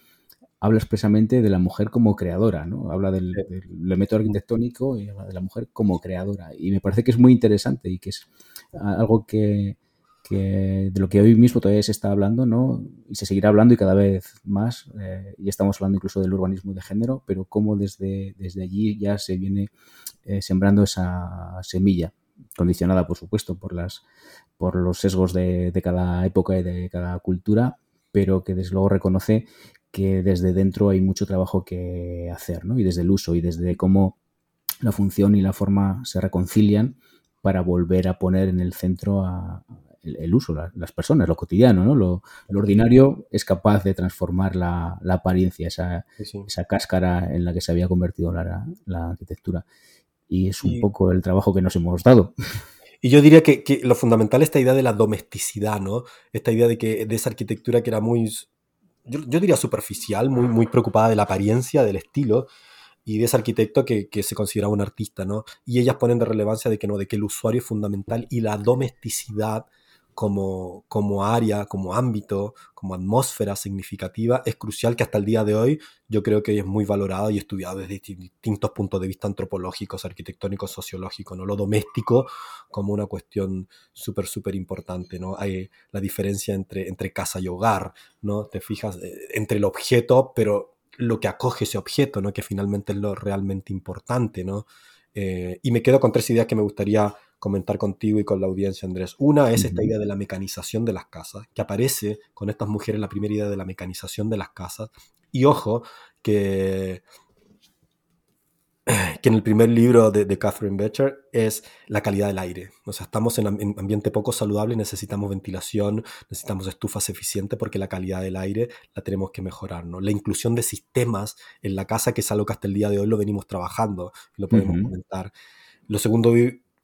habla expresamente de la mujer como creadora, ¿no? Habla del, método arquitectónico y habla de la mujer como creadora. Y me parece que es muy interesante y que es algo que, de lo que hoy mismo todavía se está hablando, ¿no? Y se seguirá hablando y cada vez más. Eh, y estamos hablando incluso del urbanismo de género, pero cómo desde, desde allí ya se viene eh, sembrando esa semilla condicionada, por supuesto, por, las, por los sesgos de, cada época y de cada cultura, pero que desde luego reconoce que desde dentro hay mucho trabajo que hacer, ¿no? Y desde el uso y desde cómo la función y la forma se reconcilian para volver a poner en el centro el, uso, las personas, lo cotidiano, ¿no? Lo, ordinario es capaz de transformar la, apariencia, esa, esa, cáscara en la que se había convertido la, arquitectura. Y es un poco el trabajo que nos hemos dado. Y yo diría que, lo fundamental es esta idea de la domesticidad, ¿no? Esta idea de que de esa arquitectura que era muy, yo, diría superficial, muy, muy preocupada de la apariencia, del estilo, y de ese arquitecto que, que, se consideraba un artista, ¿no? Y ellas ponen de relevancia de que no, de que el usuario es fundamental y la domesticidad como, como área, como ámbito, como atmósfera significativa, es crucial que hasta el día de hoy yo creo que es muy valorado y estudiado desde distintos puntos de vista antropológicos, arquitectónicos, sociológicos, ¿no? Lo doméstico como una cuestión súper, súper importante, ¿no? Hay la diferencia entre, entre casa y hogar, ¿no? Te fijas eh, entre el objeto, pero lo que acoge ese objeto, ¿no? Que finalmente es lo realmente importante, ¿no? Eh, y me quedo con tres ideas que me gustaría comentar contigo y con la audiencia, Andrés. Una es esta idea de la mecanización de las casas, que aparece con estas mujeres la primera idea de la mecanización de las casas. Y ojo, que que en el primer libro de, Catherine Becher es la calidad del aire. O sea, estamos en, un ambiente poco saludable, necesitamos ventilación, necesitamos estufas eficientes porque la calidad del aire la tenemos que mejorar. ¿no? La inclusión de sistemas en la casa, que es algo que hasta el día de hoy lo venimos trabajando, lo podemos comentar. Lo segundo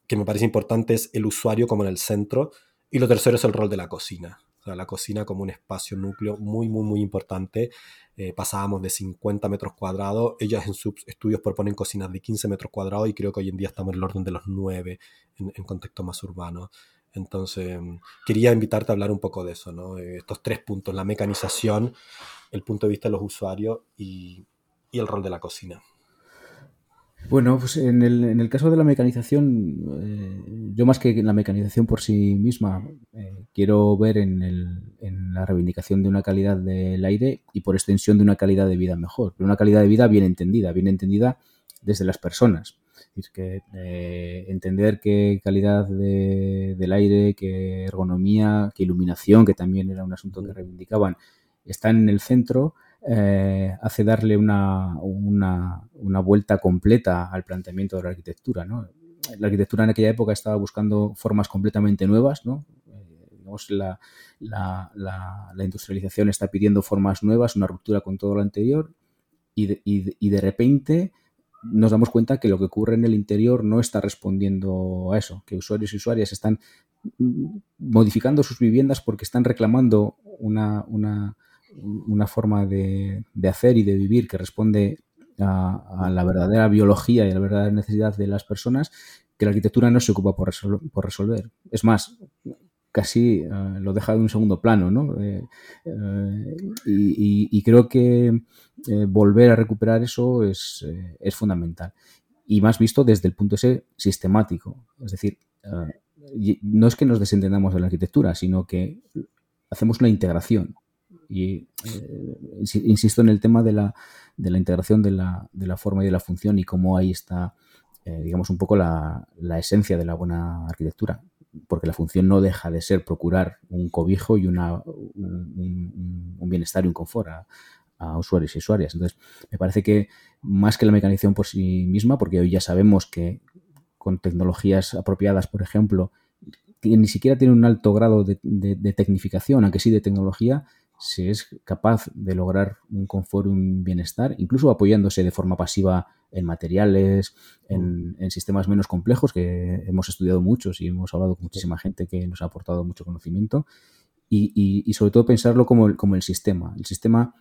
que me parece importante es el usuario como en el centro. Y lo tercero es el rol de la cocina. O sea, la cocina como un espacio núcleo muy, muy, muy importante eh, pasábamos de 50 metros cuadrados. Ellas en sus estudios proponen cocinas de 15 metros cuadrados y creo que hoy en día estamos en el orden de los 9 en, contexto más urbano. Entonces, quería invitarte a hablar un poco de eso, ¿no? Eh, estos tres puntos, la mecanización, el punto de vista de los usuarios y, y el rol de la cocina. Bueno, pues en el, en el caso de la mecanización, eh, yo más que la mecanización por sí misma, eh, quiero ver en, el, en, la reivindicación de una calidad del aire y por extensión de una calidad de vida mejor, pero una calidad de vida bien entendida, bien entendida desde las personas. Es que eh, entender qué calidad de, del aire, qué ergonomía, qué iluminación, que también era un asunto que reivindicaban, están en el centro eh, hace darle una, una, vuelta completa al planteamiento de la arquitectura. ¿no? La arquitectura en aquella época estaba buscando formas completamente nuevas, ¿no? Eh, la, la, la, industrialización está pidiendo formas nuevas, una ruptura con todo lo anterior, y de, y de, repente nos damos cuenta que lo que ocurre en el interior no está respondiendo a eso, que usuarios y usuarias están modificando sus viviendas porque están reclamando una, una, una forma de, hacer y de vivir que responde a, la verdadera biología y a la verdadera necesidad de las personas que la arquitectura no se ocupa por, resolver. Es más, casi eh, lo deja de un segundo plano, ¿no? Eh, eh, y, creo que volver a recuperar eso es, es, fundamental. Y más visto desde el punto ese sistemático. Es decir, no es que nos desentendamos de la arquitectura, sino que hacemos una integración. Y eh, insisto en el tema de la, de la integración de la, de la, forma y de la función y cómo ahí está, eh, digamos, un poco la, la, esencia de la buena arquitectura. Porque la función no deja de ser procurar un cobijo y una, un, bienestar y un confort a, usuarios y usuarias. Entonces, me parece que más que la mecanización por sí misma, porque hoy ya sabemos que con tecnologías apropiadas, por ejemplo, que ni siquiera tiene un alto grado de, de, tecnificación, aunque sí de tecnología, si es capaz de lograr un confort, un bienestar, incluso apoyándose de forma pasiva en materiales, en, mm. sistemas menos complejos, que hemos estudiado muchos y hemos hablado con muchísima gente que nos ha aportado mucho conocimiento, y, sobre todo pensarlo como el, como el sistema, el sistema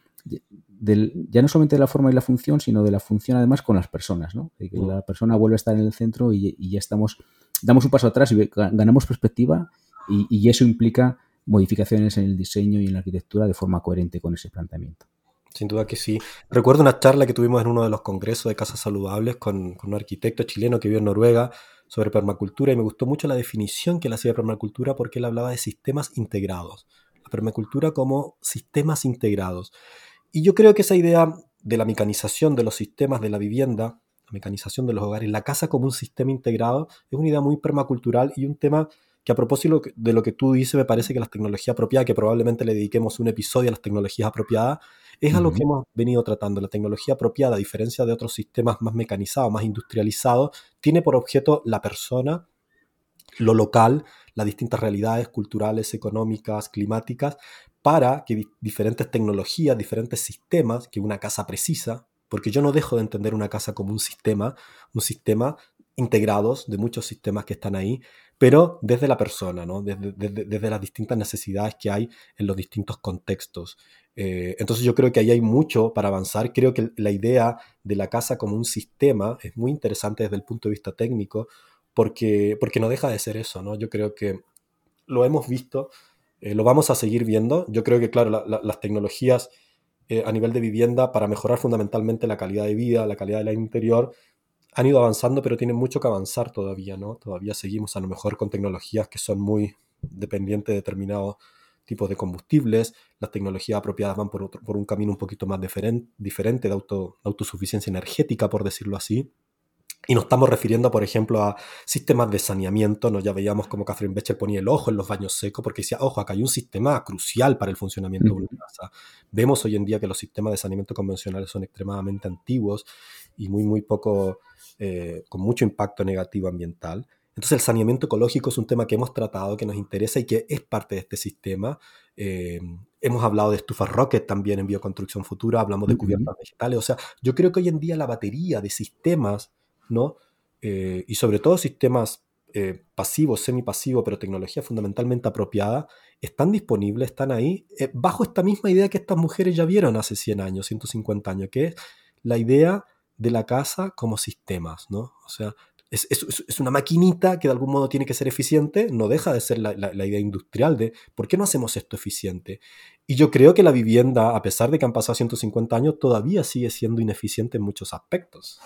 del, ya no solamente de la forma y la función, sino de la función además con las personas, ¿no? que la persona vuelve a estar en el centro y, ya estamos, damos un paso atrás y ganamos perspectiva y eso implica modificaciones en el diseño y en la arquitectura de forma coherente con ese planteamiento. Sin duda que sí. Recuerdo una charla que tuvimos en uno de los congresos de casas saludables con, un arquitecto chileno que vive en Noruega sobre permacultura y me gustó mucho la definición que él hacía de permacultura porque él hablaba de sistemas integrados. La permacultura como sistemas integrados. Y yo creo que esa idea de la mecanización de los sistemas de la vivienda, la mecanización de los hogares, la casa como un sistema integrado, es una idea muy permacultural y un tema que a propósito de lo que tú dices, me parece que la tecnología apropiada, que probablemente le dediquemos un episodio a las tecnologías apropiadas, es a lo que hemos venido tratando. La tecnología apropiada, a diferencia de otros sistemas más mecanizados, más industrializados, tiene por objeto la persona, lo local, las distintas realidades culturales, económicas, climáticas, para que diferentes tecnologías, diferentes sistemas que una casa precisa, porque yo no dejo de entender una casa como un sistema, un sistema integrados de muchos sistemas que están ahí, pero desde la persona, ¿no? desde, las distintas necesidades que hay en los distintos contextos. Eh, entonces yo creo que ahí hay mucho para avanzar. Creo que la idea de la casa como un sistema es muy interesante desde el punto de vista técnico, porque, porque no deja de ser eso. ¿no? Yo creo que lo hemos visto, eh, lo vamos a seguir viendo. Yo creo que, claro, las tecnologías eh, a nivel de vivienda para mejorar fundamentalmente la calidad de vida, la calidad del interior, han ido avanzando, pero tienen mucho que avanzar todavía, ¿no? Todavía seguimos a lo mejor con tecnologías que son muy dependientes de determinados tipos de combustibles. Las tecnologías apropiadas van por, por un camino un poquito más diferente de auto, autosuficiencia energética, por decirlo así. Y nos estamos refiriendo, por ejemplo, a sistemas de saneamiento. ¿no? Ya veíamos como Catherine Becher ponía el ojo en los baños secos porque decía, ojo, acá hay un sistema crucial para el funcionamiento de una casa. Vemos hoy en día que los sistemas de saneamiento convencionales son extremadamente antiguos y muy, muy poco, eh, con mucho impacto negativo ambiental. Entonces el saneamiento ecológico es un tema que hemos tratado, que nos interesa y que es parte de este sistema. Eh, hemos hablado de estufas rocket también en bioconstrucción futura, hablamos de cubiertas vegetales. O sea, yo creo que hoy en día la batería de sistemas ¿no? Eh, y sobre todo sistemas eh, pasivos, semipasivos, pero tecnología fundamentalmente apropiada, están disponibles, están ahí, eh, bajo esta misma idea que estas mujeres ya vieron hace 100 años, 150 años, que es la idea de la casa como sistemas, ¿no? O sea, es, una maquinita que de algún modo tiene que ser eficiente, no deja de ser la, la, idea industrial de ¿por qué no hacemos esto eficiente? Y yo creo que la vivienda, a pesar de que han pasado 150 años, todavía sigue siendo ineficiente en muchos aspectos.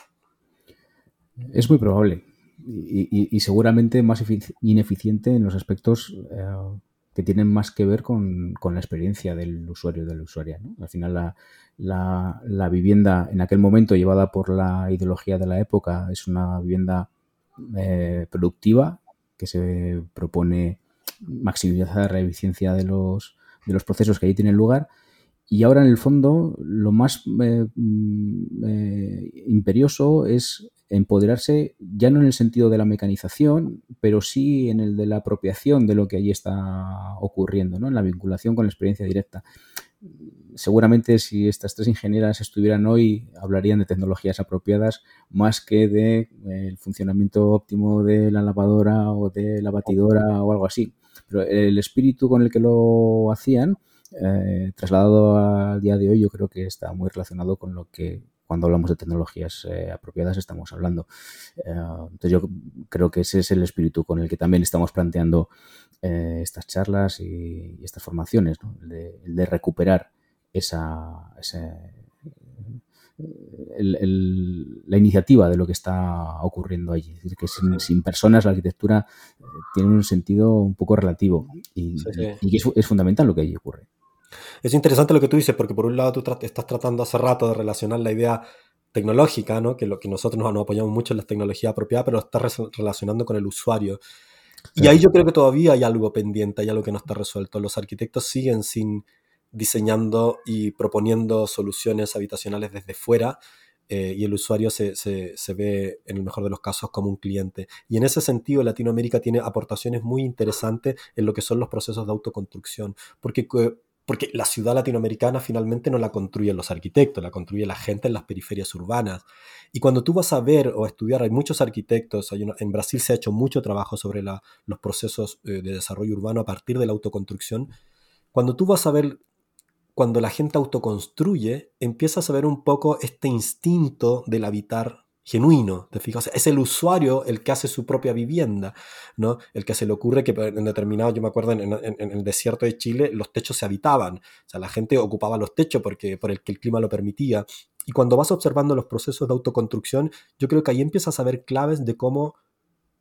Es muy probable y, seguramente más ineficiente en los aspectos eh, que tienen más que ver con, la experiencia del usuario de la usuaria. Al final la, vivienda en aquel momento llevada por la ideología de la época es una vivienda eh, productiva que se propone maximizar la eficiencia de los, de los procesos que ahí tienen lugar y ahora en el fondo lo más eh, mm, imperioso es empoderarse ya no en el sentido de la mecanización, pero sí en el de la apropiación de lo que allí está ocurriendo, ¿no? en la vinculación con la experiencia directa. Seguramente si estas tres ingenieras estuvieran hoy, hablarían de tecnologías apropiadas más que de eh, el funcionamiento óptimo de la lavadora o de la batidora o algo así. Pero el espíritu con el que lo hacían, eh, trasladado al día de hoy, yo creo que está muy relacionado con lo que cuando hablamos de tecnologías eh, apropiadas estamos hablando. Eh, entonces yo creo que ese es el espíritu con el que también estamos planteando eh, estas charlas y, estas formaciones, el, de, recuperar esa, la iniciativa de lo que está ocurriendo allí. Es decir, que sin, personas la arquitectura tiene un sentido un poco relativo y, es fundamental lo que allí ocurre. Es interesante lo que tú dices, porque por un lado tú estás tratando hace rato de relacionar la idea tecnológica, ¿no? que, lo, que nosotros nos, apoyamos mucho en la tecnología apropiada, pero lo estás relacionando con el usuario. Y ahí yo creo que todavía hay algo pendiente, hay algo que no está resuelto. Los arquitectos siguen sin diseñando y proponiendo soluciones habitacionales desde fuera, eh, y el usuario se, se, se, ve, en el mejor de los casos, como un cliente. Y en ese sentido, Latinoamérica tiene aportaciones muy interesantes en lo que son los procesos de autoconstrucción, porque porque la ciudad latinoamericana finalmente no la construyen los arquitectos, la construye la gente en las periferias urbanas. Y cuando tú vas a ver o a estudiar, hay muchos arquitectos, en Brasil se ha hecho mucho trabajo sobre los procesos eh, de desarrollo urbano a partir de la autoconstrucción. Cuando tú vas a ver, cuando la gente autoconstruye, empiezas a ver un poco este instinto del habitar genuino, ¿te fijas? es el usuario el que hace su propia vivienda, ¿no? El que se le ocurre que en determinado, yo me acuerdo en, el desierto de Chile, los techos se habitaban, o sea, la gente ocupaba los techos porque, por el que el clima lo permitía. Y cuando vas observando los procesos de autoconstrucción, yo creo que ahí empiezas a ver claves de cómo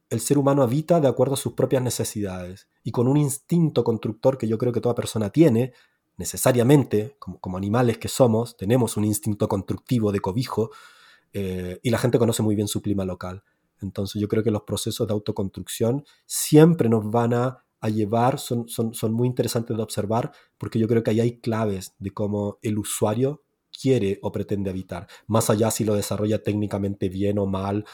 el ser humano habita de acuerdo a sus propias necesidades y con un instinto constructor que yo creo que toda persona tiene, necesariamente, como, como animales que somos, tenemos un instinto constructivo de cobijo, eh, y la gente conoce muy bien su clima local. Entonces yo creo que los procesos de autoconstrucción siempre nos van a, llevar, son, son, son muy interesantes de observar, porque yo creo que ahí hay claves de cómo el usuario quiere o pretende habitar, más allá si lo desarrolla técnicamente bien o mal,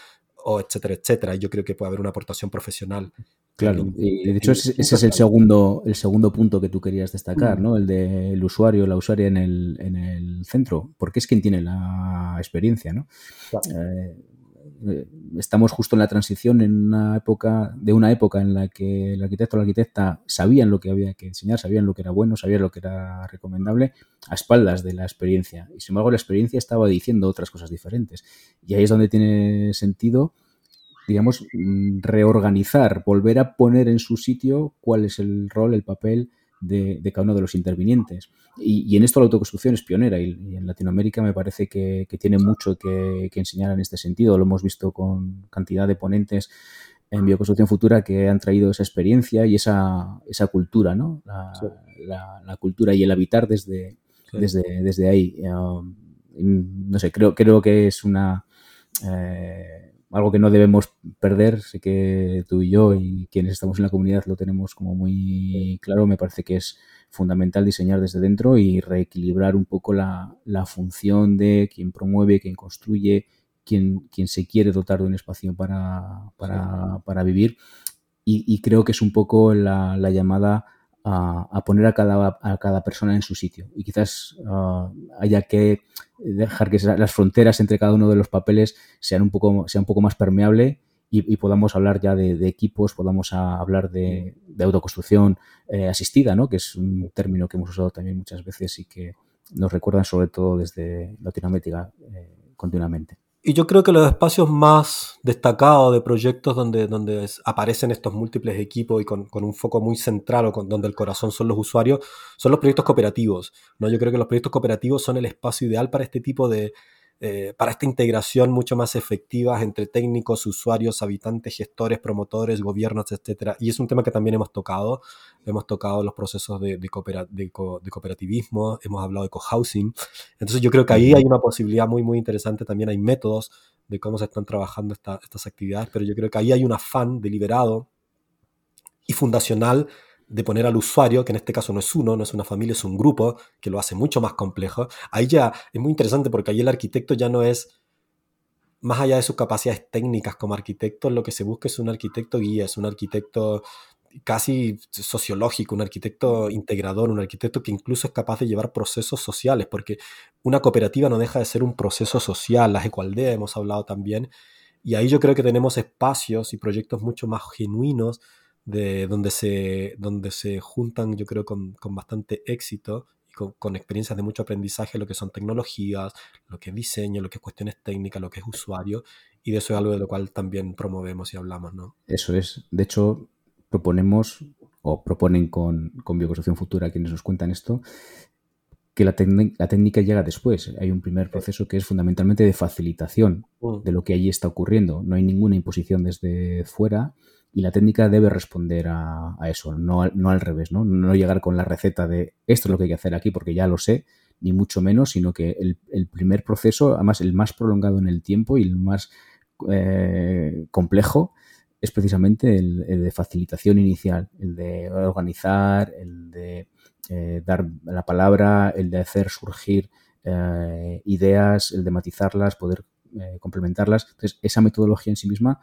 o etcétera, etcétera. Yo creo que puede haber una aportación profesional. Claro, y de hecho ese, es el segundo, el segundo punto que tú querías destacar, ¿no? El del usuario, la usuaria en el, en el centro, porque es quien tiene la experiencia, ¿no? Eh, eh, estamos justo en la transición en una época, de una época en la que el arquitecto o la arquitecta sabían lo que había que enseñar, sabían lo que era bueno, sabían lo que era recomendable, a espaldas de la experiencia. Y sin embargo, la experiencia estaba diciendo otras cosas diferentes. Y ahí es donde tiene sentido, digamos, mm, reorganizar, volver a poner en su sitio cuál es el rol, el papel de, cada uno de los intervinientes. Y, en esto la autoconstrucción es pionera y, en Latinoamérica me parece que, tiene mucho que, enseñar en este sentido. Lo hemos visto con cantidad de ponentes en bioconstrucción futura que han traído esa experiencia y esa, esa cultura, ¿no? La, cultura y el habitar desde, desde, desde ahí. Um, no sé, creo, creo que es una... Eh, algo que no debemos perder, sé que tú y yo y quienes estamos en la comunidad lo tenemos como muy claro, me parece que es fundamental diseñar desde dentro y reequilibrar un poco la, función de quien promueve, quien construye, quien, quien se quiere dotar de un espacio para, para, vivir. Y, creo que es un poco la, la llamada a, poner a cada, a cada persona en su sitio. Y quizás ah, haya que dejar que las fronteras entre cada uno de los papeles sean un poco, sea un poco más permeable y, podamos hablar ya de, equipos, podamos hablar de, autoconstrucción eh, asistida, ¿no? que es un término que hemos usado también muchas veces y que nos recuerdan sobre todo desde Latinoamérica eh, continuamente. Y yo creo que los espacios más destacados de proyectos donde, donde aparecen estos múltiples equipos y con, con un foco muy central o con, donde el corazón son los usuarios, son los proyectos cooperativos. ¿no? Yo creo que los proyectos cooperativos son el espacio ideal para este tipo de, eh, para esta integración mucho más efectiva entre técnicos, usuarios, habitantes, gestores, promotores, gobiernos, etc. Y es un tema que también hemos tocado. Hemos tocado los procesos de, de, cooperativismo, hemos hablado de cohousing. Entonces yo creo que ahí hay una posibilidad muy, muy interesante. También hay métodos de cómo se están trabajando estas actividades, pero yo creo que ahí hay un afán deliberado y fundacional de poner al usuario, que en este caso no es uno, no es una familia, es un grupo, que lo hace mucho más complejo. Ahí ya es muy interesante porque ahí el arquitecto ya no es, más allá de sus capacidades técnicas como arquitecto, lo que se busca es un arquitecto guía, es un arquitecto casi sociológico, un arquitecto integrador, un arquitecto que incluso es capaz de llevar procesos sociales, porque una cooperativa no deja de ser un proceso social, las ecualdeas hemos hablado también, y ahí yo creo que tenemos espacios y proyectos mucho más genuinos de donde se, donde se juntan, yo creo, con, con bastante éxito y con, experiencias de mucho aprendizaje, lo que son tecnologías, lo que es diseño, lo que es cuestiones técnicas, lo que es usuario, y de eso es algo de lo cual también promovemos y hablamos, ¿no? Eso es. De hecho, proponemos, o proponen con, con Bioconstrucción Futura quienes nos cuentan esto, que la, la, técnica llega después. Hay un primer proceso que es fundamentalmente de facilitación mm. de lo que allí está ocurriendo. No hay ninguna imposición desde fuera y la técnica debe responder a, eso, no, no, al revés, ¿no? No llegar con la receta de esto es lo que hay que hacer aquí porque ya lo sé, ni mucho menos, sino que el, primer proceso, además el más prolongado en el tiempo y el más eh, complejo, es precisamente el, de facilitación inicial, el de organizar, el de eh, dar la palabra, el de hacer surgir eh, ideas, el de matizarlas, poder complementarlas. Entonces, esa metodología en sí misma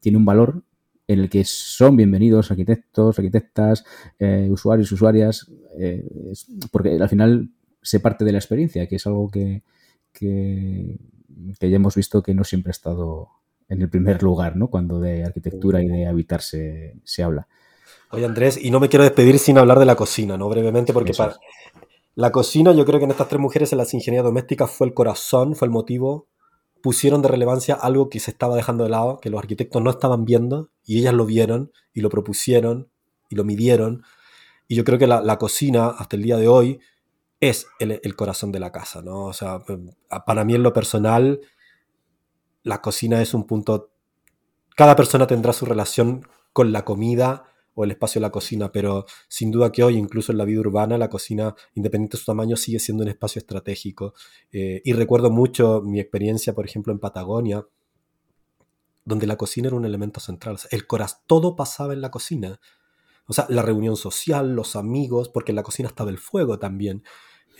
tiene un valor en el que son bienvenidos arquitectos, arquitectas, eh, usuarios, usuarias, eh, porque al final se parte de la experiencia, que es algo que, que, ya hemos visto que no siempre ha estado en el primer lugar, ¿no? Cuando de arquitectura y de habitar se, habla. Oye, Andrés, y no me quiero despedir sin hablar de la cocina, ¿no? Brevemente, porque para... la cocina, yo creo que en estas tres mujeres en las ingenierías domésticas fue el corazón, fue el motivo pusieron de relevancia algo que se estaba dejando de lado, que los arquitectos no estaban viendo, y ellas lo vieron y lo propusieron y lo midieron. Y yo creo que la, cocina, hasta el día de hoy, es el, corazón de la casa, ¿no? O sea, para mí en lo personal, la cocina es un punto... Cada persona tendrá su relación con la comida o el espacio de la cocina, pero sin duda que hoy, incluso en la vida urbana, la cocina, independiente de su tamaño, sigue siendo un espacio estratégico. Eh, y recuerdo mucho mi experiencia, por ejemplo, en Patagonia, donde la cocina era un elemento central. el corazón, todo pasaba en la cocina. O sea, la reunión social, los amigos, porque en la cocina estaba el fuego también.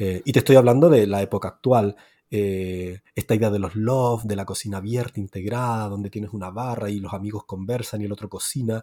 Eh, y te estoy hablando de la época actual. Eh, esta idea de los love, de la cocina abierta, integrada, donde tienes una barra y los amigos conversan y el otro cocina.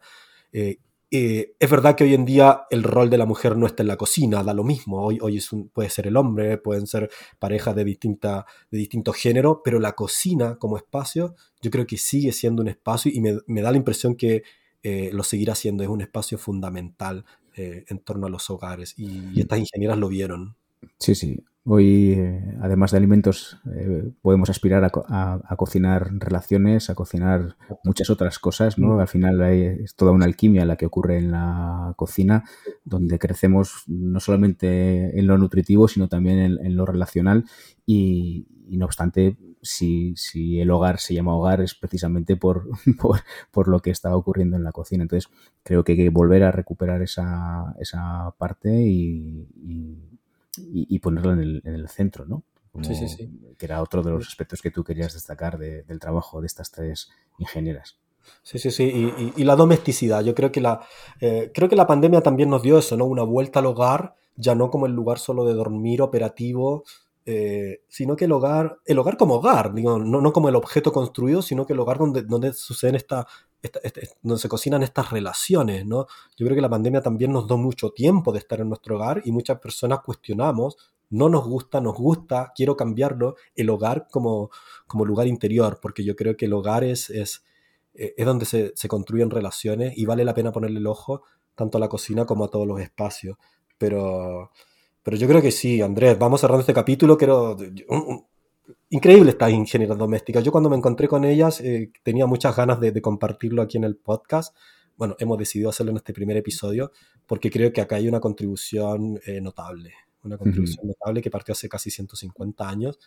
Es verdad que hoy en día el rol de la mujer no está en la cocina, da lo mismo. Hoy, hoy puede ser el hombre, pueden ser parejas de, de distinto género, pero la cocina como espacio yo creo que sigue siendo un espacio y me, da la impresión que eh, lo seguirá siendo. Es un espacio fundamental eh, en torno a los hogares y, estas ingenieras lo vieron. Sí, sí. Hoy, eh, además de alimentos, eh, podemos aspirar a, cocinar relaciones, a cocinar muchas otras cosas, ¿no? Mm. Al final es toda una alquimia la que ocurre en la cocina, donde crecemos no solamente en lo nutritivo, sino también en, lo relacional y, no obstante, si, el hogar se llama hogar es precisamente por, por, lo que está ocurriendo en la cocina. Entonces, creo que hay que volver a recuperar esa, esa parte y y, ponerlo en el, centro, ¿no? sí, sí, sí. Que era otro de los aspectos que tú querías destacar del trabajo de estas tres ingenieras. Sí, sí, sí. Y, la domesticidad. Yo creo que la, eh, creo que la pandemia también nos dio eso, ¿no? Una vuelta al hogar, ya no como el lugar solo de dormir operativo, eh, sino que el hogar, el hogar como hogar, digo, no, no, como el objeto construido, sino que el hogar donde, donde suceden esta, este, donde se cocinan estas relaciones, ¿no? Yo creo que la pandemia también nos dio mucho tiempo de estar en nuestro hogar y muchas personas cuestionamos, no nos gusta, nos gusta, quiero cambiarlo, el hogar como, como lugar interior, porque yo creo que el hogar es, es, eh, es donde se, se construyen relaciones y vale la pena ponerle el ojo tanto a la cocina como a todos los espacios. Pero pero yo creo que sí, Andrés, vamos cerrando este capítulo. Quiero. Increíble estas ingenieras domésticas. Yo cuando me encontré con ellas eh, tenía muchas ganas de, compartirlo aquí en el podcast. Bueno, hemos decidido hacerlo en este primer episodio porque creo que acá hay una contribución eh, notable. Una contribución notable que partió hace casi 150 años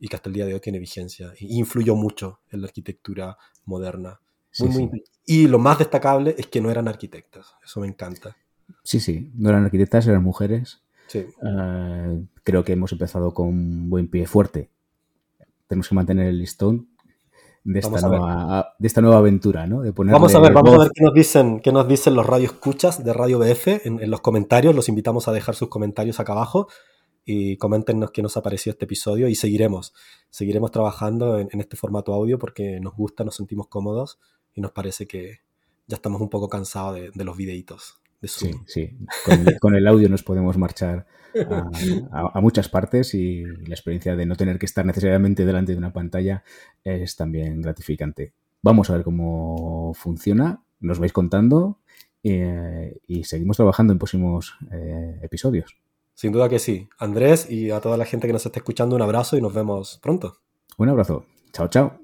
y que hasta el día de hoy tiene vigencia. E influyó mucho en la arquitectura moderna. y lo más destacable es que no eran arquitectas. Eso me encanta. Sí, sí, no eran arquitectas, eran mujeres Ah, creo que hemos empezado con buen pie fuerte. Tenemos que mantener el listón de esta, nueva, de esta nueva aventura, ¿no? De vamos a ver, vamos a ver qué nos dicen, qué nos dicen los radioescuchas de Radio BF en, los comentarios. Los invitamos a dejar sus comentarios acá abajo y coméntenos qué nos ha parecido este episodio y seguiremos, seguiremos trabajando en, este formato audio porque nos gusta, nos sentimos cómodos y nos parece que ya estamos un poco cansados de, de los videitos. Sí, sí. Con, el audio nos podemos marchar a, muchas partes y la experiencia de no tener que estar necesariamente delante de una pantalla es también gratificante. Vamos a ver cómo funciona, nos vais contando eh, y seguimos trabajando en próximos eh, episodios. Sin duda que sí. Andrés y a toda la gente que nos está escuchando, un abrazo y nos vemos pronto. Un abrazo. Chao, chao.